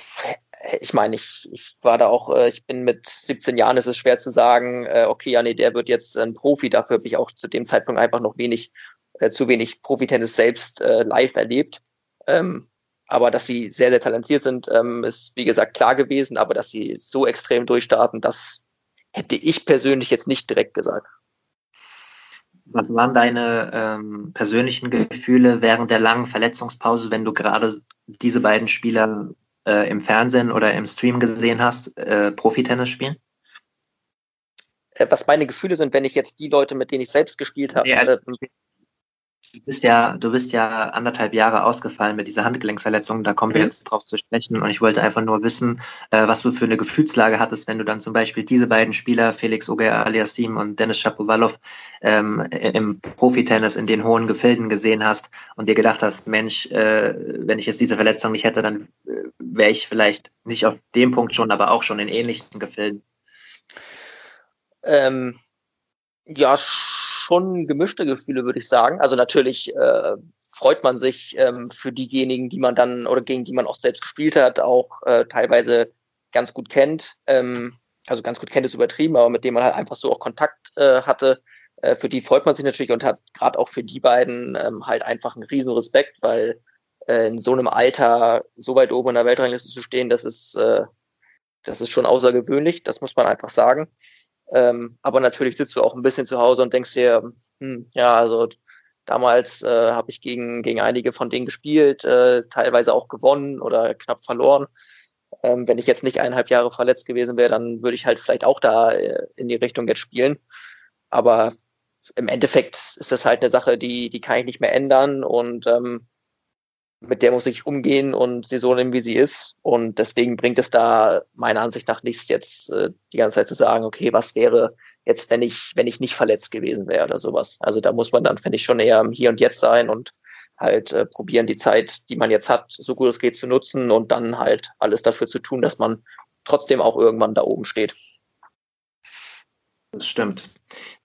ich meine, ich, ich war da auch, äh, ich bin mit 17 Jahren, ist es schwer zu sagen, äh, okay, ja, nee, der wird jetzt ein Profi. Dafür habe ich auch zu dem Zeitpunkt einfach noch wenig, äh, zu wenig Profitennis selbst äh, live erlebt. Ähm, aber dass sie sehr, sehr talentiert sind, ähm, ist wie gesagt klar gewesen. Aber dass sie so extrem durchstarten, das hätte ich persönlich jetzt nicht direkt gesagt. Was waren deine ähm, persönlichen Gefühle während der langen Verletzungspause, wenn du gerade diese beiden Spieler äh, im Fernsehen oder im Stream gesehen hast, äh, Profitennis spielen? Äh, was meine Gefühle sind, wenn ich jetzt die Leute, mit denen ich selbst gespielt habe, nee, also, äh, Du bist ja, du bist ja anderthalb Jahre ausgefallen mit dieser Handgelenksverletzung. Da kommen wir jetzt drauf zu sprechen. Und ich wollte einfach nur wissen, äh, was du für eine Gefühlslage hattest, wenn du dann zum Beispiel diese beiden Spieler, Felix Oger Aliasim und Dennis Shapovalov, ähm, im Profitennis in den hohen Gefilden gesehen hast und dir gedacht hast, Mensch, äh, wenn ich jetzt diese Verletzung nicht hätte, dann äh, wäre ich vielleicht nicht auf dem Punkt schon, aber auch schon in ähnlichen Gefilden. Ähm, ja, schon gemischte Gefühle, würde ich sagen. Also natürlich äh, freut man sich ähm, für diejenigen, die man dann oder gegen die man auch selbst gespielt hat, auch äh, teilweise ganz gut kennt. Ähm, also ganz gut kennt ist übertrieben, aber mit dem man halt einfach so auch Kontakt äh, hatte. Äh, für die freut man sich natürlich und hat gerade auch für die beiden ähm, halt einfach einen riesen Respekt, weil äh, in so einem Alter so weit oben in der Weltrangliste zu stehen, das ist, äh, das ist schon außergewöhnlich, das muss man einfach sagen. Ähm, aber natürlich sitzt du auch ein bisschen zu Hause und denkst dir, hm, ja, also damals äh, habe ich gegen, gegen einige von denen gespielt, äh, teilweise auch gewonnen oder knapp verloren. Ähm, wenn ich jetzt nicht eineinhalb Jahre verletzt gewesen wäre, dann würde ich halt vielleicht auch da äh, in die Richtung jetzt spielen. Aber im Endeffekt ist das halt eine Sache, die, die kann ich nicht mehr ändern und ähm, mit der muss ich umgehen und sie so nehmen, wie sie ist. Und deswegen bringt es da meiner Ansicht nach nichts, jetzt äh, die ganze Zeit zu sagen, okay, was wäre jetzt, wenn ich, wenn ich nicht verletzt gewesen wäre oder sowas. Also da muss man dann, finde ich, schon eher Hier und Jetzt sein und halt äh, probieren, die Zeit, die man jetzt hat, so gut es geht zu nutzen und dann halt alles dafür zu tun, dass man trotzdem auch irgendwann da oben steht. Das stimmt.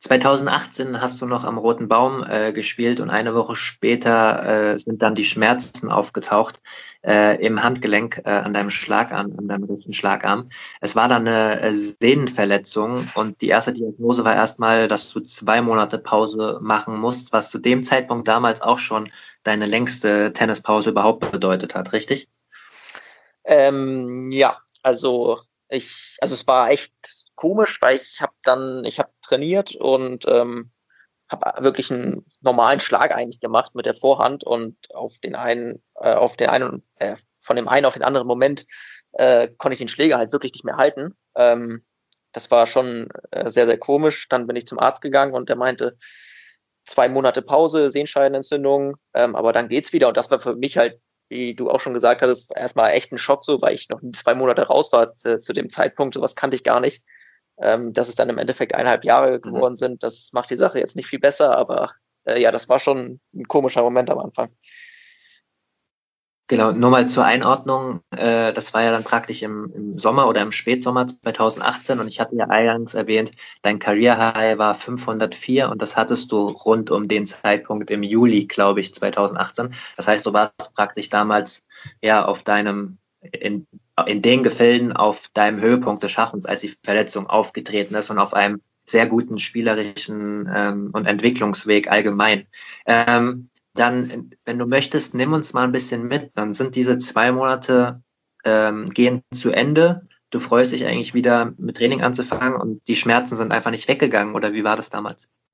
2018 hast du noch am Roten Baum äh, gespielt und eine Woche später äh, sind dann die Schmerzen aufgetaucht äh, im Handgelenk äh, an deinem Schlagarm, an deinem rechten Schlagarm. Es war dann eine äh, Sehnenverletzung und die erste Diagnose war erstmal, dass du zwei Monate Pause machen musst, was zu dem Zeitpunkt damals auch schon deine längste Tennispause überhaupt bedeutet hat, richtig? Ähm, ja, also ich, also es war echt komisch, weil ich habe dann, ich habe trainiert und ähm, habe wirklich einen normalen Schlag eigentlich gemacht mit der Vorhand und auf den einen, äh, auf den einen, äh, von dem einen auf den anderen Moment äh, konnte ich den Schläger halt wirklich nicht mehr halten. Ähm, das war schon äh, sehr, sehr komisch. Dann bin ich zum Arzt gegangen und der meinte, zwei Monate Pause, Sehenscheidenentzündung, ähm, aber dann geht's wieder. Und das war für mich halt, wie du auch schon gesagt hattest, erstmal echt ein Schock so, weil ich noch zwei Monate raus war zu, zu dem Zeitpunkt. Sowas kannte ich gar nicht. Ähm, dass es dann im Endeffekt eineinhalb Jahre mhm. geworden sind, das macht die Sache jetzt nicht viel besser, aber äh, ja, das war schon ein komischer Moment am Anfang. Genau, nur mal zur Einordnung. Äh, das war ja dann praktisch im, Sommer oder im Spätsommer 2018 und ich hatte ja eingangs erwähnt, dein Career High war 504 und das hattest du rund um den Zeitpunkt im Juli, glaube ich, 2018. Das heißt, du warst praktisch damals ja auf deinem, in, in den Gefilden auf deinem Höhepunkt des Schachens, als die Verletzung aufgetreten ist und auf einem sehr guten spielerischen ähm, und Entwicklungsweg allgemein. Ähm, dann, wenn du möchtest, nimm uns mal ein bisschen mit. Dann sind diese zwei Monate ähm, gehen zu Ende. Du freust dich eigentlich wieder mit Training anzufangen und die Schmerzen sind einfach nicht weggegangen. Oder wie war das damals?